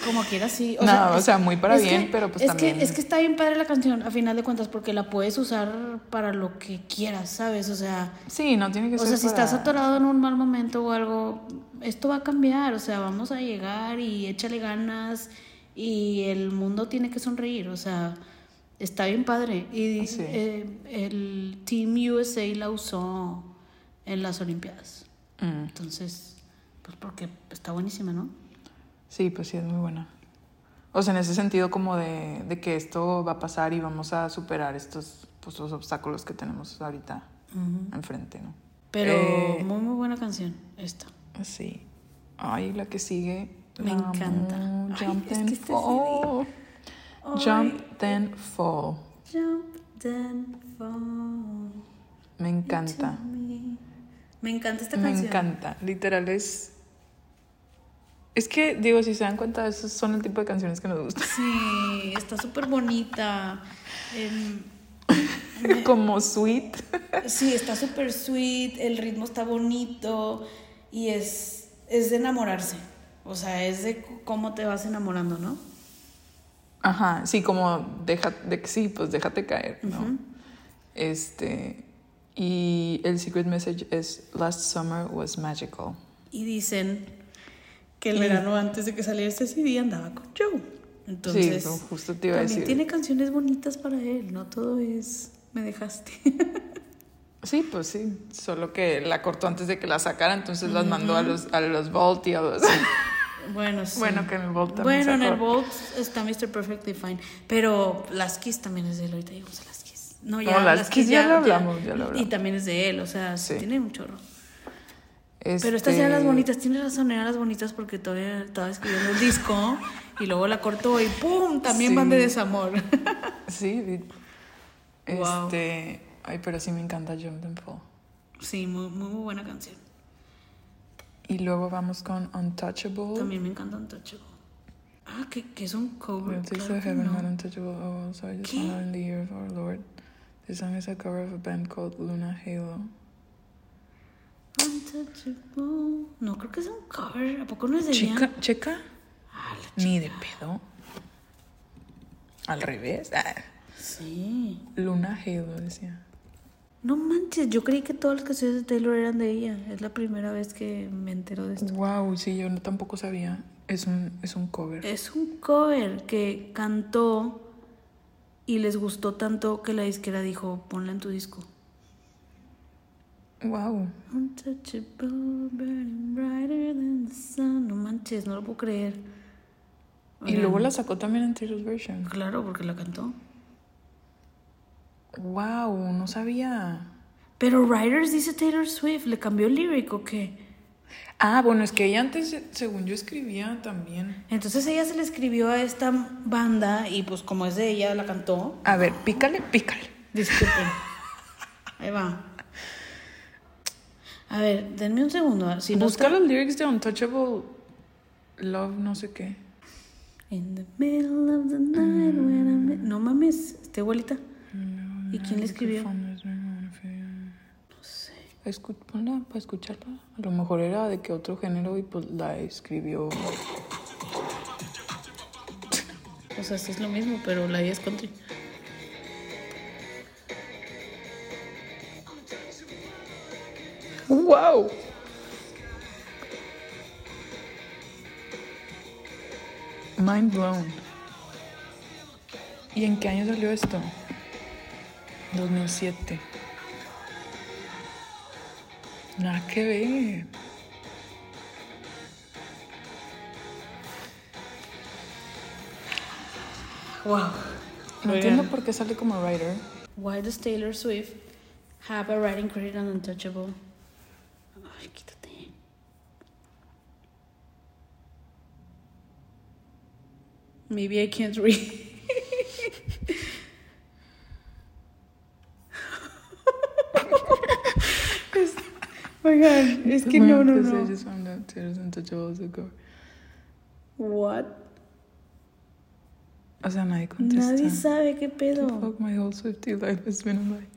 como quiera sí. O no, sea, o sea, muy para bien, pero pues es también. Que, es que está bien padre la canción, a final de cuentas, porque la puedes usar para lo que quieras, ¿sabes? O sea. Sí, no tiene que ser. O sea, si estás atorado en un mal momento o algo, esto va a cambiar. O sea, vamos a llegar y échale ganas y el mundo tiene que sonreír. O sea, está bien padre. Y eh, el Team USA la usó en las Olimpiadas. Mm. Entonces, pues porque está buenísima, ¿no? Sí, pues sí, es muy buena. O sea, en ese sentido como de, de que esto va a pasar y vamos a superar estos pues, los obstáculos que tenemos ahorita enfrente, ¿no? Pero eh, muy, muy buena canción esta. Sí. Ay, la que sigue. Me encanta. Jump then fall. Jump then fall. Jump then fall. Me encanta. Me encanta esta canción. Me encanta. Literal es. Es que, digo, si se dan cuenta, esos son el tipo de canciones que nos gustan. Sí, está súper bonita. Como sweet. Sí, está súper sweet. El ritmo está bonito. Y es, es de enamorarse. O sea, es de cómo te vas enamorando, ¿no? Ajá, sí, como deja, de, sí, pues déjate caer, ¿no? Este. Y el secret message es Last summer was magical. Y dicen que el verano antes de que saliera este CD andaba con Joe. Entonces, sí, justo te iba a decir. tiene canciones bonitas para él, no todo es me dejaste. sí, pues sí, solo que la cortó antes de que la sacara, entonces las mandó a los a los Vault y a los Bueno, sí. Bueno, que en el Vault también Bueno, en el Vault está Mr. Perfectly Fine, pero Las Kiss también es de él, ahorita llegamos a Las no, ya, las, Kiss ya, lo hablamos, ya, lo hablamos. Y también es de él, o sea, sí. tiene un chorro. Pero estas eran las este bonitas, tienes razón, eran las bonitas porque todavía estaba escribiendo el disco y luego la cortó y ¡pum! También van de desamor. sí, este. Ay, pero sí me encanta Jump and Fall. Sí, muy, muy, buena canción. Y luego vamos con Untouchable. También me encanta Untouchable. Ah, que, que es un cover. Claro heaven, no. Untouchable. Oh, sorry, just in the year of our Lord. This song is a cover of a band called Luna Halo. No, creo que es un cover. ¿A poco no es de Chica, ¿Checa? Ah, Ni de pedo. Al revés. Ah. Sí. Luna Halo decía. No manches, yo creí que todas las canciones de Taylor eran de ella. Es la primera vez que me entero de esto. Wow, sí, yo tampoco sabía. Es un, es un cover. Es un cover que cantó y les gustó tanto que la disquera dijo, ponla en tu disco. Wow. No manches, no lo puedo creer. y luego la sacó también en Taylor's version. Claro, porque la cantó. Wow, no sabía. Pero Riders dice Taylor Swift, ¿le cambió el lyric o qué? Ah, bueno, es que ella antes, según yo, escribía también. Entonces ella se le escribió a esta banda y pues como es de ella, la cantó. A ver, pícale, pícale. Disculpen. Ahí va. A ver, denme un segundo. Si Busca los lyrics de Untouchable Love, no sé qué. In the middle of the night when I'm... No mames, ¿esta abuelita? ¿Y quién le escribió? ponla para escucharla. A lo mejor era de que otro género y pues la escribió. O sea, sí es lo mismo, pero la idea es country. ¡Wow! Mind blown. ¿Y en qué año salió esto? 2007. Nada que ver. Wow. No entiendo por qué sale como writer. Why does Taylor Swift have a writing credit on Untouchable? Maybe I can't read. Oigan, es que no, no, no. just found out Taylor's Untouchables ago. What? O sea, nadie contesta. Nadie sabe qué pedo. The fuck, my whole Swiftie life has been a lie.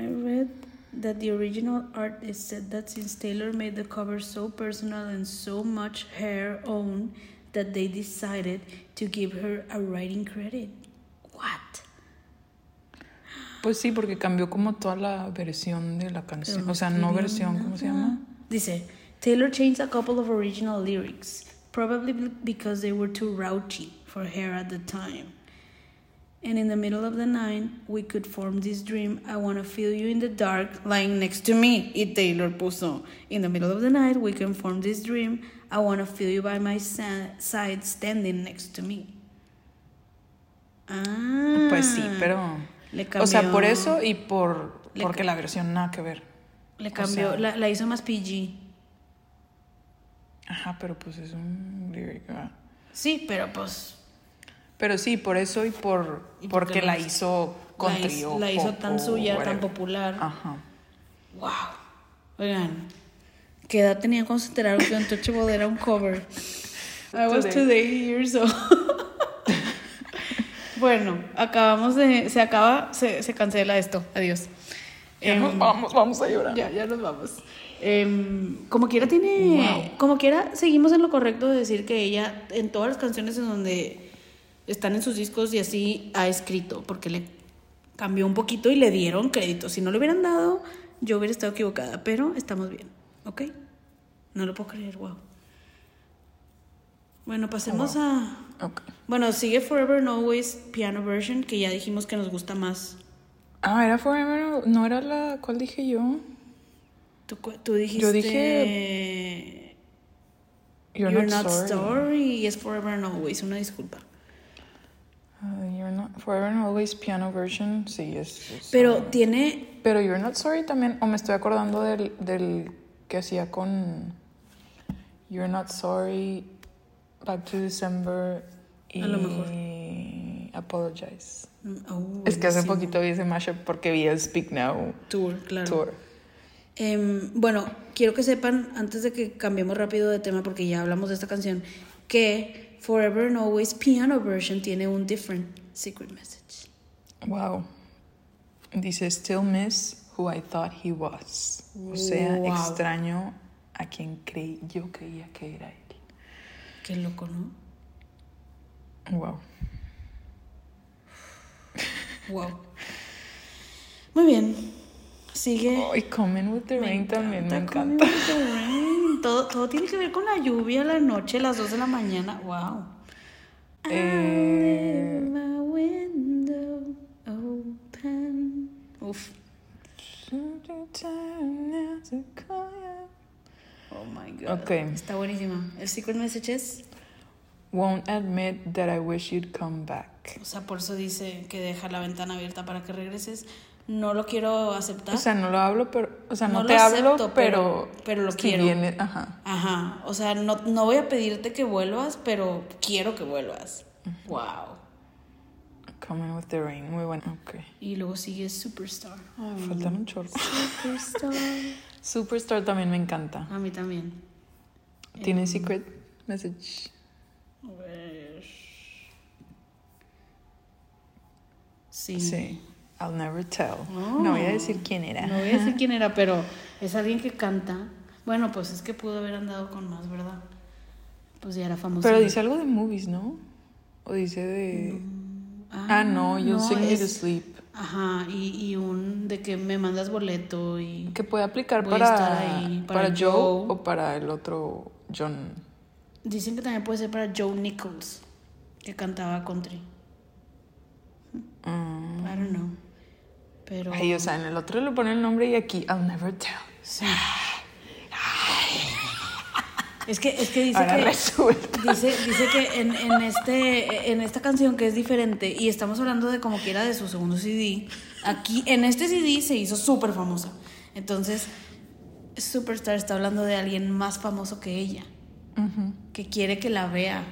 I read that the original artist said that since Taylor made the cover so personal and so much her own, that they decided to give her a writing credit. What? Pues sí, porque cambió como toda la versión de la canción. O sea, no versión, ¿cómo se llama? Dice, Taylor changed a couple of original lyrics, probably because they were too raunchy for her at the time. And in the middle of the night, we could form this dream. I wanna feel you in the dark, lying next to me. Y Taylor puso, in the middle of the night, we can form this dream. I wanna feel you by my side, standing next to me. Ah. Pues sí, pero. o sea, por eso y por. Porque la versión nada que ver. Le cambió, la, la, hizo más PG. Ajá, pero pues es un lyric. Sí, pero pues pero sí, por eso y por porque, la hizo country la, la hizo tan suya, tan popular. Ajá. Wow. Oigan, ¿qué edad tenía cuando se enteraron que Untouchable era un cover? I was today years old. bueno, acabamos de. Se acaba, se, se cancela esto. Adiós. Ya nos em, vamos, vamos a llorar. Ya, ya nos vamos. Em, como quiera tiene. Como quiera, seguimos en lo correcto de decir que ella, en todas las canciones en donde están en sus discos y así ha escrito, porque le cambió un poquito y le dieron crédito. Si no le hubieran dado, yo hubiera estado equivocada, pero estamos bien, ¿ok? No lo puedo creer, wow. Bueno, pasemos oh, a... Bueno, sigue Forever and Always Piano Version, que ya dijimos que nos gusta más. Ah, era Forever, no era la... ¿Cuál dije yo? Tú, tú dijiste... Yo dije... You're, not, sorry. y es Forever and Always, una disculpa. Uh, you're not forever and always piano version, sí es. pero tiene. Pero You're Not Sorry también, o me estoy acordando del, del que hacía con You're Not Sorry, Back to December y A lo mejor. Apologize. Mm, oh, es que hace poquito vi ese mashup porque vi el Speak Now Tour, claro. Tour. Em, bueno, quiero que sepan, antes de que cambiemos rápido de tema, porque ya hablamos de esta canción, que Forever and Always piano version tiene un different secret message. Wow. Dice, still miss who I thought he was. O sea, extraño a quien creí, yo creía que era él. Qué loco, ¿no? Wow. Wow. Muy bien. Sigue. Oh, y Coming with the Rain también me encanta. Todo, todo tiene que ver con la lluvia, la noche, las 2 de la mañana. Wow. Eh... Uf. Oh my god. Okay. Está buenísima. El secret message es Won't admit that I wish you'd come back. O sea, por eso dice que deja la ventana abierta para que regreses no lo quiero aceptar. O sea, no lo hablo, pero, o sea, no, te hablo, pero, pero, lo quiero. ajá. Ajá. O sea, no, no voy a pedirte que vuelvas, pero quiero que vuelvas. Wow. Coming with the rain, muy bueno. Okay. Y luego sigue Superstar. Faltan un chorro. Superstar. Superstar también me encanta. A mí también. ¿Tiene em, secret message? A ver. Sí. Sí. I'll never tell. No, voy a decir quién era. No voy a decir quién era, pero es alguien que canta. Bueno, pues es que pudo haber andado con más, ¿verdad? Pues ya era famoso. Pero dice algo de movies, ¿no? O dice de. Ah, no, You Sing Me to Sleep. Ajá, y, y, un de que me mandas boleto y. Que puede aplicar para, para, Joe, o para el otro John. Dicen que también puede ser para Joe Nichols, que cantaba country. Mm. I don't know. Pero... Ay, o sea, en el otro le pone el nombre y aquí, I'll never tell. Sí. Es que, es que dice que dice, dice que en, en, este en esta canción que es diferente y estamos hablando de como que era de su segundo CD, aquí en este CD se hizo súper famosa. Entonces, Superstar está hablando de alguien más famoso que ella, que quiere que la vea.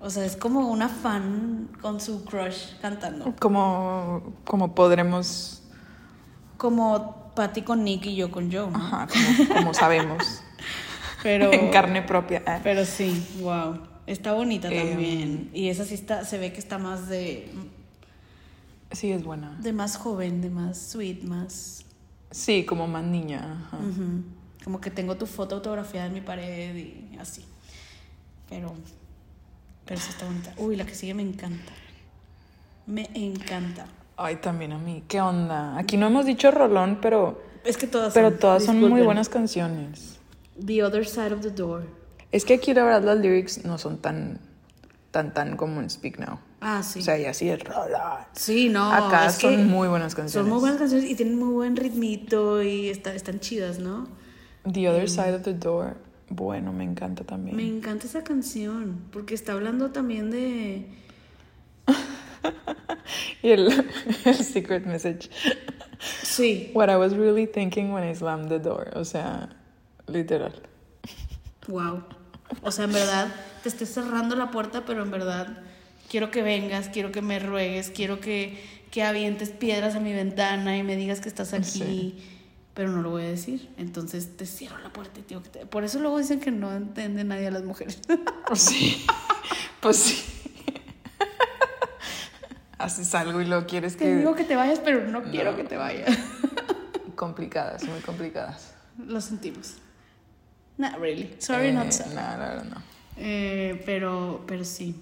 O sea, es como una fan con su crush cantando. Como, como podremos como Patty con Nick y yo con Joe. Ajá, como, sabemos. pero, en carne propia. Ah. Pero sí, wow. Está bonita em, también. y esa sí está, se ve que está más de. Sí, es buena. De más joven, de más sweet, más. Sí, como más niña. Ajá. Como que tengo tu foto autografiada en mi pared y así. Pero Pero sí está bonita. Uy, la que sigue me encanta. Me encanta. Ay, también a mí. ¿Qué onda? Aquí no hemos dicho rolón, pero. Es que todas Pero todas son muy buenas canciones. The Other Side of the Door. Es que aquí la verdad las lyrics no son tan. tan tan como en Speak Now. Ah, sí. O sea, y así es rolón. Sí, no. Acá son muy buenas canciones. Son muy buenas canciones y tienen muy buen ritmito y están chidas, ¿no? The Other Side of the Door. Bueno, me encanta también. Me encanta esa canción porque está hablando también de y el, el, secret message. Sí. What I was really thinking when I slammed the door. O sea, literal. Wow. O sea, en verdad, te estés cerrando la puerta, pero en verdad quiero que vengas, quiero que me ruegues, quiero que, que avientes piedras a mi ventana y me digas que estás aquí. Pero no lo voy a decir. Entonces te cierro la puerta y tío, Por eso luego dicen que no entiende nadie a las mujeres. Pues sí. Pues sí haces algo y lo quieres que... Te digo que te vayas, pero no quiero que te vayas. complicadas, muy complicadas. Lo sentimos. Not really. Sorry, not eh, sorry. No, no, no. Eh, pero, pero sí.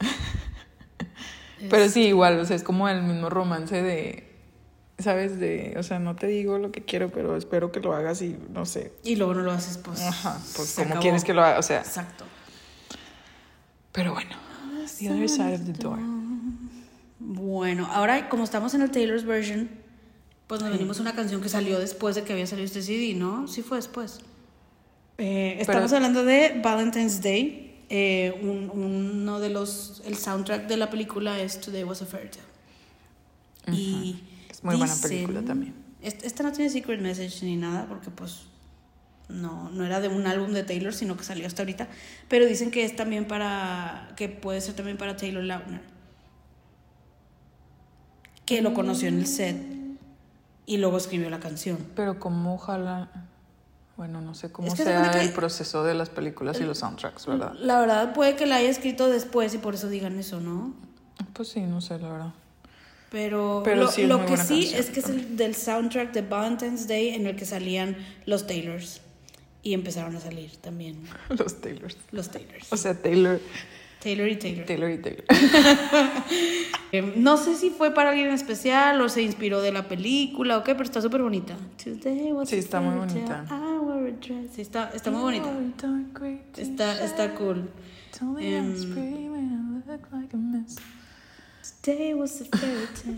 pero sí, igual, o sea, es como el mismo romance de... ¿Sabes? De, o sea, no te digo lo que quiero, pero espero que lo hagas y no sé. Y luego no lo haces, pues. Ajá, pues como quieres que lo haga, o sea. Exacto. Pero bueno. The other side of the door. Bueno, ahora como estamos en el Taylor's version, pues nos venimos una canción que salió después de que había salido este CD, ¿no? Sí fue después. Eh, estamos hablando de Valentine's Day. Eh, uno de los, el soundtrack de la película es Today Was a Fairy Tale. Y es muy buena película también. Esta no tiene secret message ni nada porque pues no, no era de un álbum de Taylor, sino que salió hasta ahorita. Pero dicen que es también para, que puede ser también para Taylor Lautner. Que lo conoció en el set y luego escribió la canción. Pero como ojalá, bueno, no sé cómo sea el proceso de las películas y los soundtracks, ¿verdad? La verdad puede que la haya escrito después y por eso digan eso, ¿no? Pues sí, no sé, la verdad. Pero, lo, lo que sí es que es el del soundtrack de Valentine's Day en el que salían los Taylors. Y empezaron a salir también. Los Taylors. Los Taylors. O sea, Taylor. Taylor y Taylor. Taylor y Taylor. Em, no sé si fue para alguien especial o se inspiró de la película o qué, pero está súper bonita. sí, está muy bonita. Sí, está, está muy bonita. Está, está cool. Um,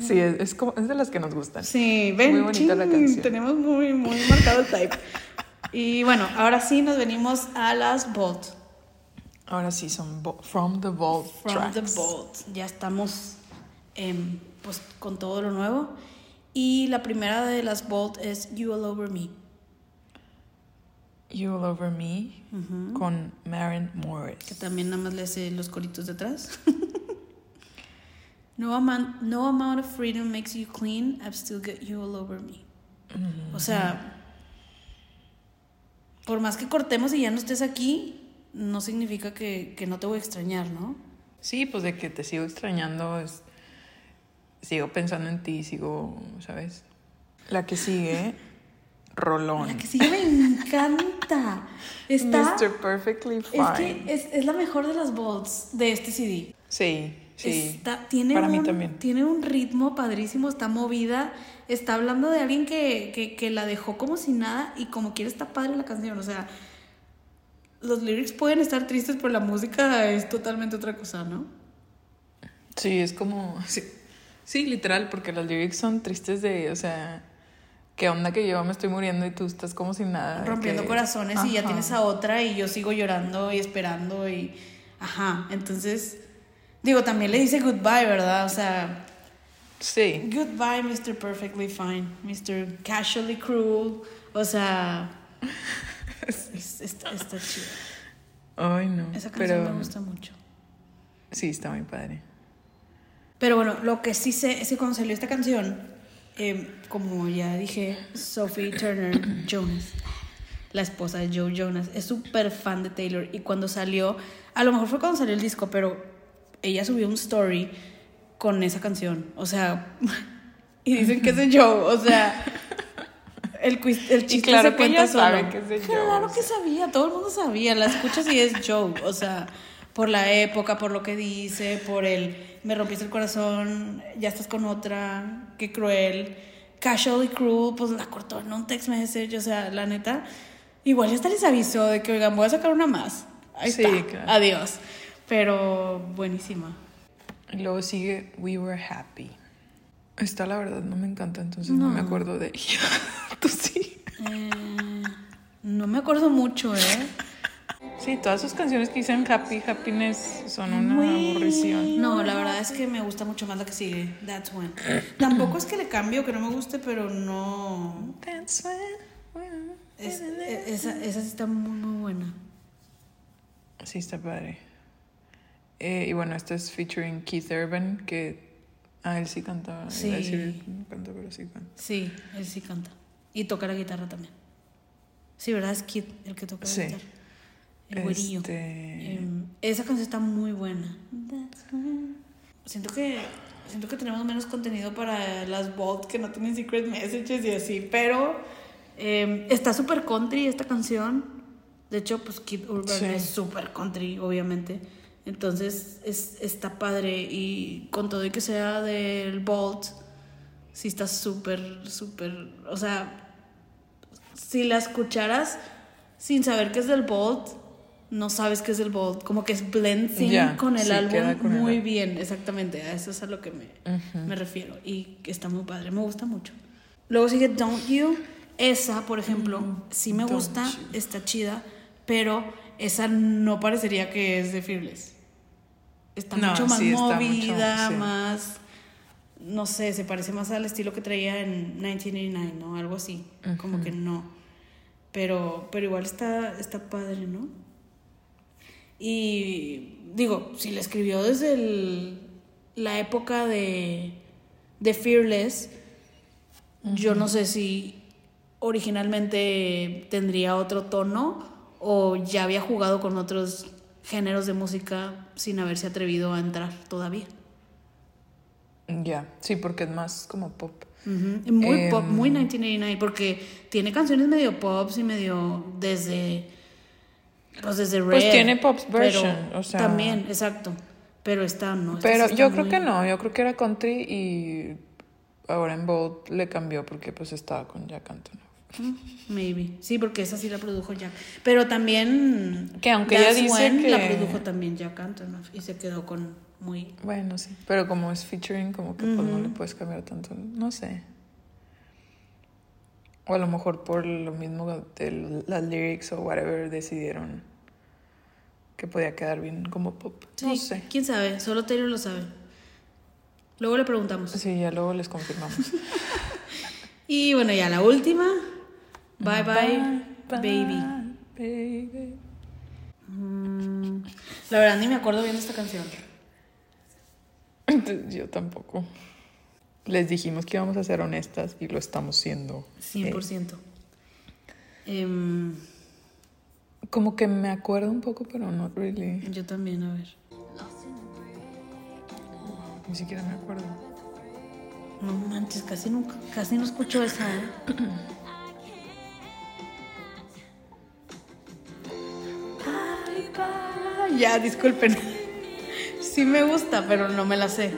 sí, es, es, como, es de las que nos gustan. Sí, ven, muy bonita la canción. tenemos muy, muy marcado el type. Y bueno, ahora sí nos venimos a las Vault. Ahora sí son From the Vault. From the Vault. Ya estamos em, pues con todo lo nuevo. Y la primera de las Vault es You All Over Me. You All Over Me con Maren Morris. Que también nada más le hace los coritos detrás. no, amount, no amount of freedom makes you clean. I've still got you all over me. O sea, por más que cortemos y ya no estés aquí, no significa que, no te voy a extrañar, ¿no? Sí, pues de que te sigo extrañando, es, sigo pensando en ti, sigo, ¿sabes? La que sigue, Rolón. La que sigue me encanta. Está, Mr. Perfectly Fine. Es que es, la mejor de las bolts de este CD. Sí, sí. Está, tiene Para un, mí también. Tiene un ritmo padrísimo, está movida está hablando de alguien que, que, la dejó como si nada y como quiere está padre la canción. O sea, los lyrics pueden estar tristes, pero la música es totalmente otra cosa, ¿no? Sí, es como. Sí, literal, porque los lyrics son tristes de. O sea. ¿Qué onda que yo me estoy muriendo y tú estás como sin nada? Rompiendo corazones y ya tienes a otra y yo sigo llorando y esperando y... Ajá, entonces... Digo, también le dice goodbye, ¿verdad? O sea, Sí. Goodbye, Mr. Perfectly Fine, Mr. Casually Cruel. O sea, está, chido. Ay, no. Esa canción me gusta mucho. Sí, está muy padre. Pero bueno, lo que sí sé es que cuando salió esta canción, em, como ya dije, Sophie Turner Jonas, la esposa de Joe Jonas, es súper fan de Taylor. Y cuando salió, a lo mejor fue cuando salió el disco, pero ella subió un story con esa canción. O sea, y dicen que es de Joe. O sea, el, el chiste claro se que cuenta sabe que es Joe. Claro que sabía, todo el mundo sabía. La escuchas y es Joe. O sea, por la época, por lo que dice, por el me rompiste el corazón, ya estás con otra, qué cruel. Casual y Cruel, pues la cortó en un text message, o sea, la neta. Igual ya hasta les avisó de que, oigan, voy a sacar una más. Ahí sí, está. Adiós. Pero buenísima. Y luego sigue We Were Happy. Esta la verdad no me encanta, entonces no, me acuerdo de ella. Tú sí. Eh, no me acuerdo mucho, ¿eh? Sí, todas sus canciones que dicen happy, happiness son una aburrición. No, la verdad es que me gusta mucho más la que sigue, That's When. Tampoco es que le cambio, que no me guste, pero no. That's When. E, esa, esa sí está muy, muy buena. Sí, está padre. Eh, y bueno, esta es featuring Keith Urban, que. Ah, él sí canta. Sí. no canta, pero sí canta. Sí, él sí canta. Y toca la guitarra también. Sí, ¿verdad? Es Keith el que toca la guitarra. El güerillo. Este... Em, esa canción está muy buena. Siento que siento que tenemos menos contenido para las Vault que no tienen secret messages y así, pero em, está súper country esta canción. De hecho, pues Kid Urban es súper country, obviamente. Entonces es, está padre. Y con todo y que sea del Vault, sí está súper, súper, o sea, si la escucharas sin saber que es del Vault, no sabes que es el Bolt, como que es blending con el álbum muy bien, exactamente, a eso es a lo que me, me refiero. Y está muy padre, me gusta mucho. Luego sigue Don't You, esa, por ejemplo, mm, sí me gusta, está chida, pero esa no parecería que es de Fearless. Está mucho más movida, más no sé, se parece más al estilo que traía en 1989, ¿no? Algo así, como que no. Pero pero igual está está padre, ¿no? Y digo, si la escribió desde la época de, de Fearless, yo no sé si originalmente tendría otro tono o ya había jugado con otros géneros de música sin haberse atrevido a entrar todavía. Ya, sí, porque es más como pop. Muy pop, muy 1989, em, porque tiene canciones medio pop y medio desde pues desde Red. Pues tiene Pop's version, o sea. También, exacto. Pero está, no. Pero yo creo que no, yo creo que era country y ahora en Bold le cambió porque pues estaba con Jack Antonoff. Maybe. Sí, porque esa sí la produjo Jack. Pero también. Que aunque ella dice que. La produjo también Jack Antonoff y se quedó con muy. Bueno, sí. Pero como es featuring, como que pues no le puedes cambiar tanto. No sé. O a lo mejor por lo mismo de las lyrics o whatever decidieron que podía quedar bien como pop. no sé. ¿Quién sabe? Solo Taylor lo sabe. Luego le preguntamos. Sí, ya luego les confirmamos. y bueno, ya la última. Bye bye, baby. baby. Mm, la verdad ni me acuerdo bien de esta canción. Yo tampoco les dijimos que íbamos a ser honestas y lo estamos siendo. 100%. Em, como que me acuerdo un poco, pero no really. Yo también, a ver. Ni siquiera me acuerdo. No manches, casi, nunca, casi no escucho esa, ¿eh? Ya, disculpen. Sí me gusta, pero no me la sé.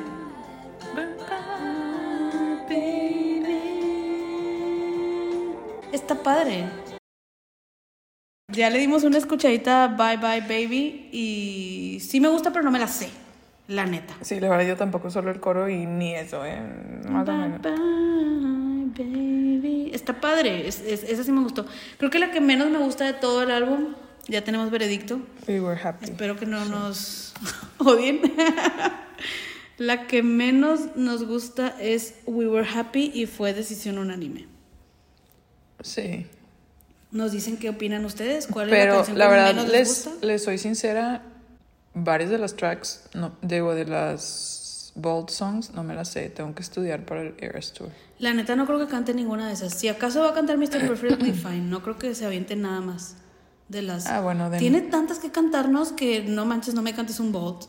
está padre. Ya le dimos una escuchadita Bye Bye Baby y sí me gusta, pero no me la sé, la neta. Sí, la verdad yo tampoco solo el coro y ni eso, ¿eh? Más bye, Bye Baby. Está padre, es, esa sí me gustó. Creo que la que menos me gusta de todo el álbum, ya tenemos veredicto. We were happy. Espero que no nos odien. la que menos nos gusta es We Were Happy y fue decisión unánime. Sí. Nos dicen qué opinan ustedes, cuál Pero es la canción la verdad, menos les, gusta? les soy sincera, varias de las tracks, no, digo, de las Bold Songs, no me las sé, tengo que estudiar para el Eras Tour. La neta no creo que cante ninguna de esas. Si acaso va a cantar Mr. Perfectly Fine, no creo que se aviente nada más de las... Ah, bueno, Tiene tantas que cantarnos que no manches, no me cantes un Bold.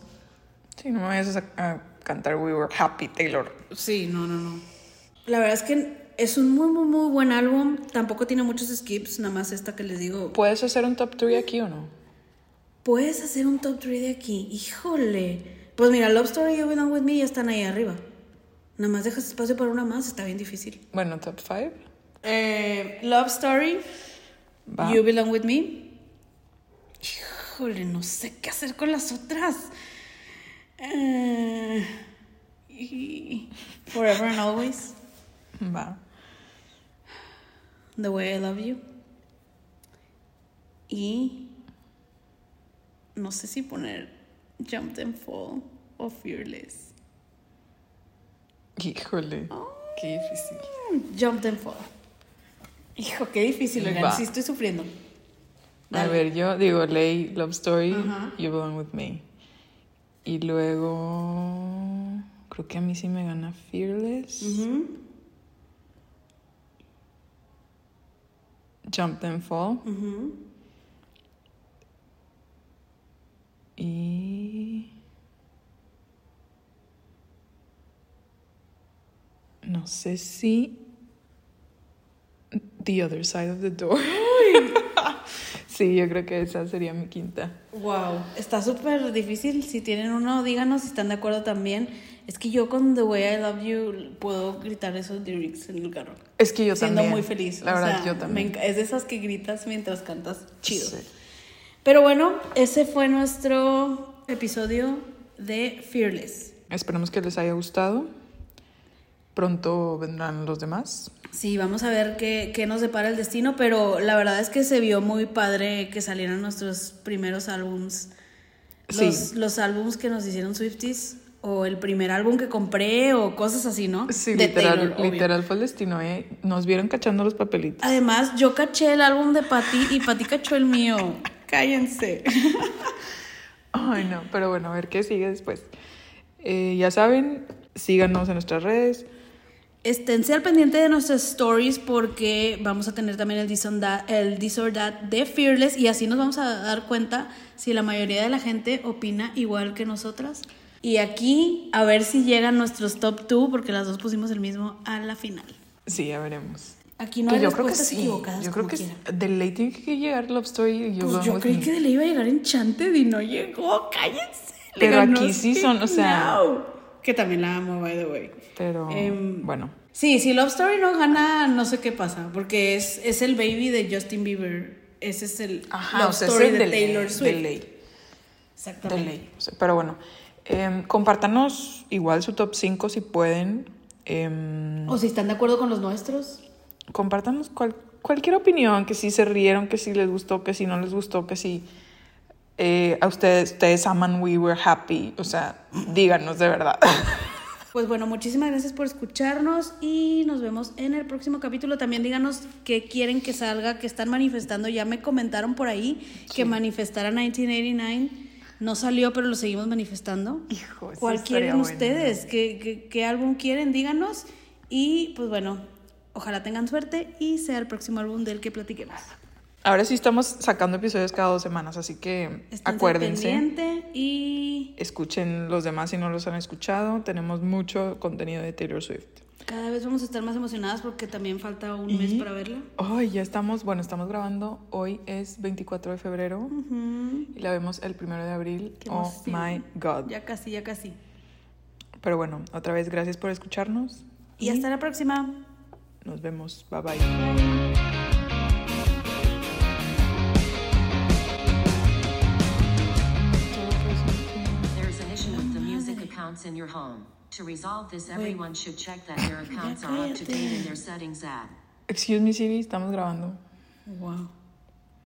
Sí, no me vayas a, a cantar We Were Happy, Taylor. Sí, no, no, no. La verdad es que es un muy, muy, muy buen álbum. Tampoco tiene muchos skips, nada más esta que les digo. ¿Puedes hacer un top 3 aquí o no? puedes hacer un top 3 de aquí. Híjole. Pues mira, Love Story y You Belong With Me ya están ahí arriba. Nada más dejas espacio para una más, está bien difícil. Bueno, top 5. Eh, Love Story, You Belong With Me. Híjole, no sé qué hacer con las otras. Eh, forever and Always. Va. The Way I Love You. Y no sé si poner Jump and Fall o Fearless. Híjole, qué difícil. Jump and Fall. Hijo, qué difícil, oigan, sí estoy sufriendo. A ver, yo digo Lay, Love Story, You Belong With Me. Y luego, creo que a mí sí me gana Fearless. Jump and Fall. Y... No sé si... The Other Side of the Door. sí, yo creo que esa sería mi quinta. Wow, está súper difícil. Si tienen uno, díganos si están de acuerdo también. Es que yo con The Way I Love You puedo gritar esos lyrics en el carro. Es que yo siendo también. muy feliz. La verdad, yo también. es de esas que gritas mientras cantas chido. Pero bueno, ese fue nuestro episodio de Fearless. Esperamos que les haya gustado. Pronto vendrán los demás. Sí, vamos a ver qué, qué, nos depara el destino, pero la verdad es que se vio muy padre que salieran nuestros primeros álbums. Los, sí. los álbums que nos hicieron Swifties o el primer álbum que compré o cosas así, ¿no? Sí, literal, literal fue el destino, ¿eh? Nos vieron cachando los papelitos. Además, yo caché el álbum de Patty y Patty cachó el mío. Cállense. Ay, no, pero bueno, a ver qué sigue después. Eh, ya saben, síganos en nuestras redes. Esténse al pendiente de nuestras stories porque vamos a tener también el that, el This or That de Fearless y así nos vamos a dar cuenta si la mayoría de la gente opina igual que nosotras. Y aquí a ver si llegan nuestros top 2 porque las dos pusimos el mismo a la final. Sí, ya veremos. Aquí no hay yo creo que sí. equivocadas. Yo creo que de ley tiene que llegar Love Story. Yo, pues yo creí que de ley iba a llegar Enchanted y no llegó. Cállense. Pero aquí sí son, o sea. Que también la amo, by the way. Pero Em, bueno. Sí, si Love Story no gana, no sé qué pasa. Porque es, es el baby de Justin Bieber. Ese es el Ajá, Love o sea, Story es el de, de Taylor ley, Swift. De ley. De Exactamente. ley. Pero bueno. Eh, compártanos igual su top 5 si pueden. Eh, O si están de acuerdo con los nuestros. compártanos cual- cualquier opinión, que si se rieron, que si les gustó, que si no les gustó, que si eh, a ustedes, ustedes aman We Were Happy, o sea, díganos de verdad. Pues bueno, muchísimas gracias por escucharnos y nos vemos en el próximo capítulo. También díganos qué quieren que salga, que están manifestando. Ya me comentaron por ahí que manifestara 1989. No salió, pero lo seguimos manifestando. Hijo, ¿Cuál quieren ustedes? ¿Qué, qué, qué álbum quieren? Díganos. Y pues bueno, ojalá tengan suerte y sea el próximo álbum del que platiquemos. Ahora sí estamos sacando episodios cada dos semanas, así que Esténse acuérdense. y Escuchen los demás si no los han escuchado. Tenemos mucho contenido de Taylor Swift. cada vez vamos a estar más emocionadas porque también falta un mes para verla. Hoy ya estamos, bueno, estamos grabando. Hoy es 24 de febrero y la vemos el primero de abril. Qué Oh my God. Ya casi, ya casi. Pero bueno, otra vez gracias por escucharnos. Y hasta la próxima. Nos vemos. Bye bye. In your home. To resolve this, everyone should check that their accounts are up to date in their settings app. Excuse me, Siri, estamos grabando. Wow.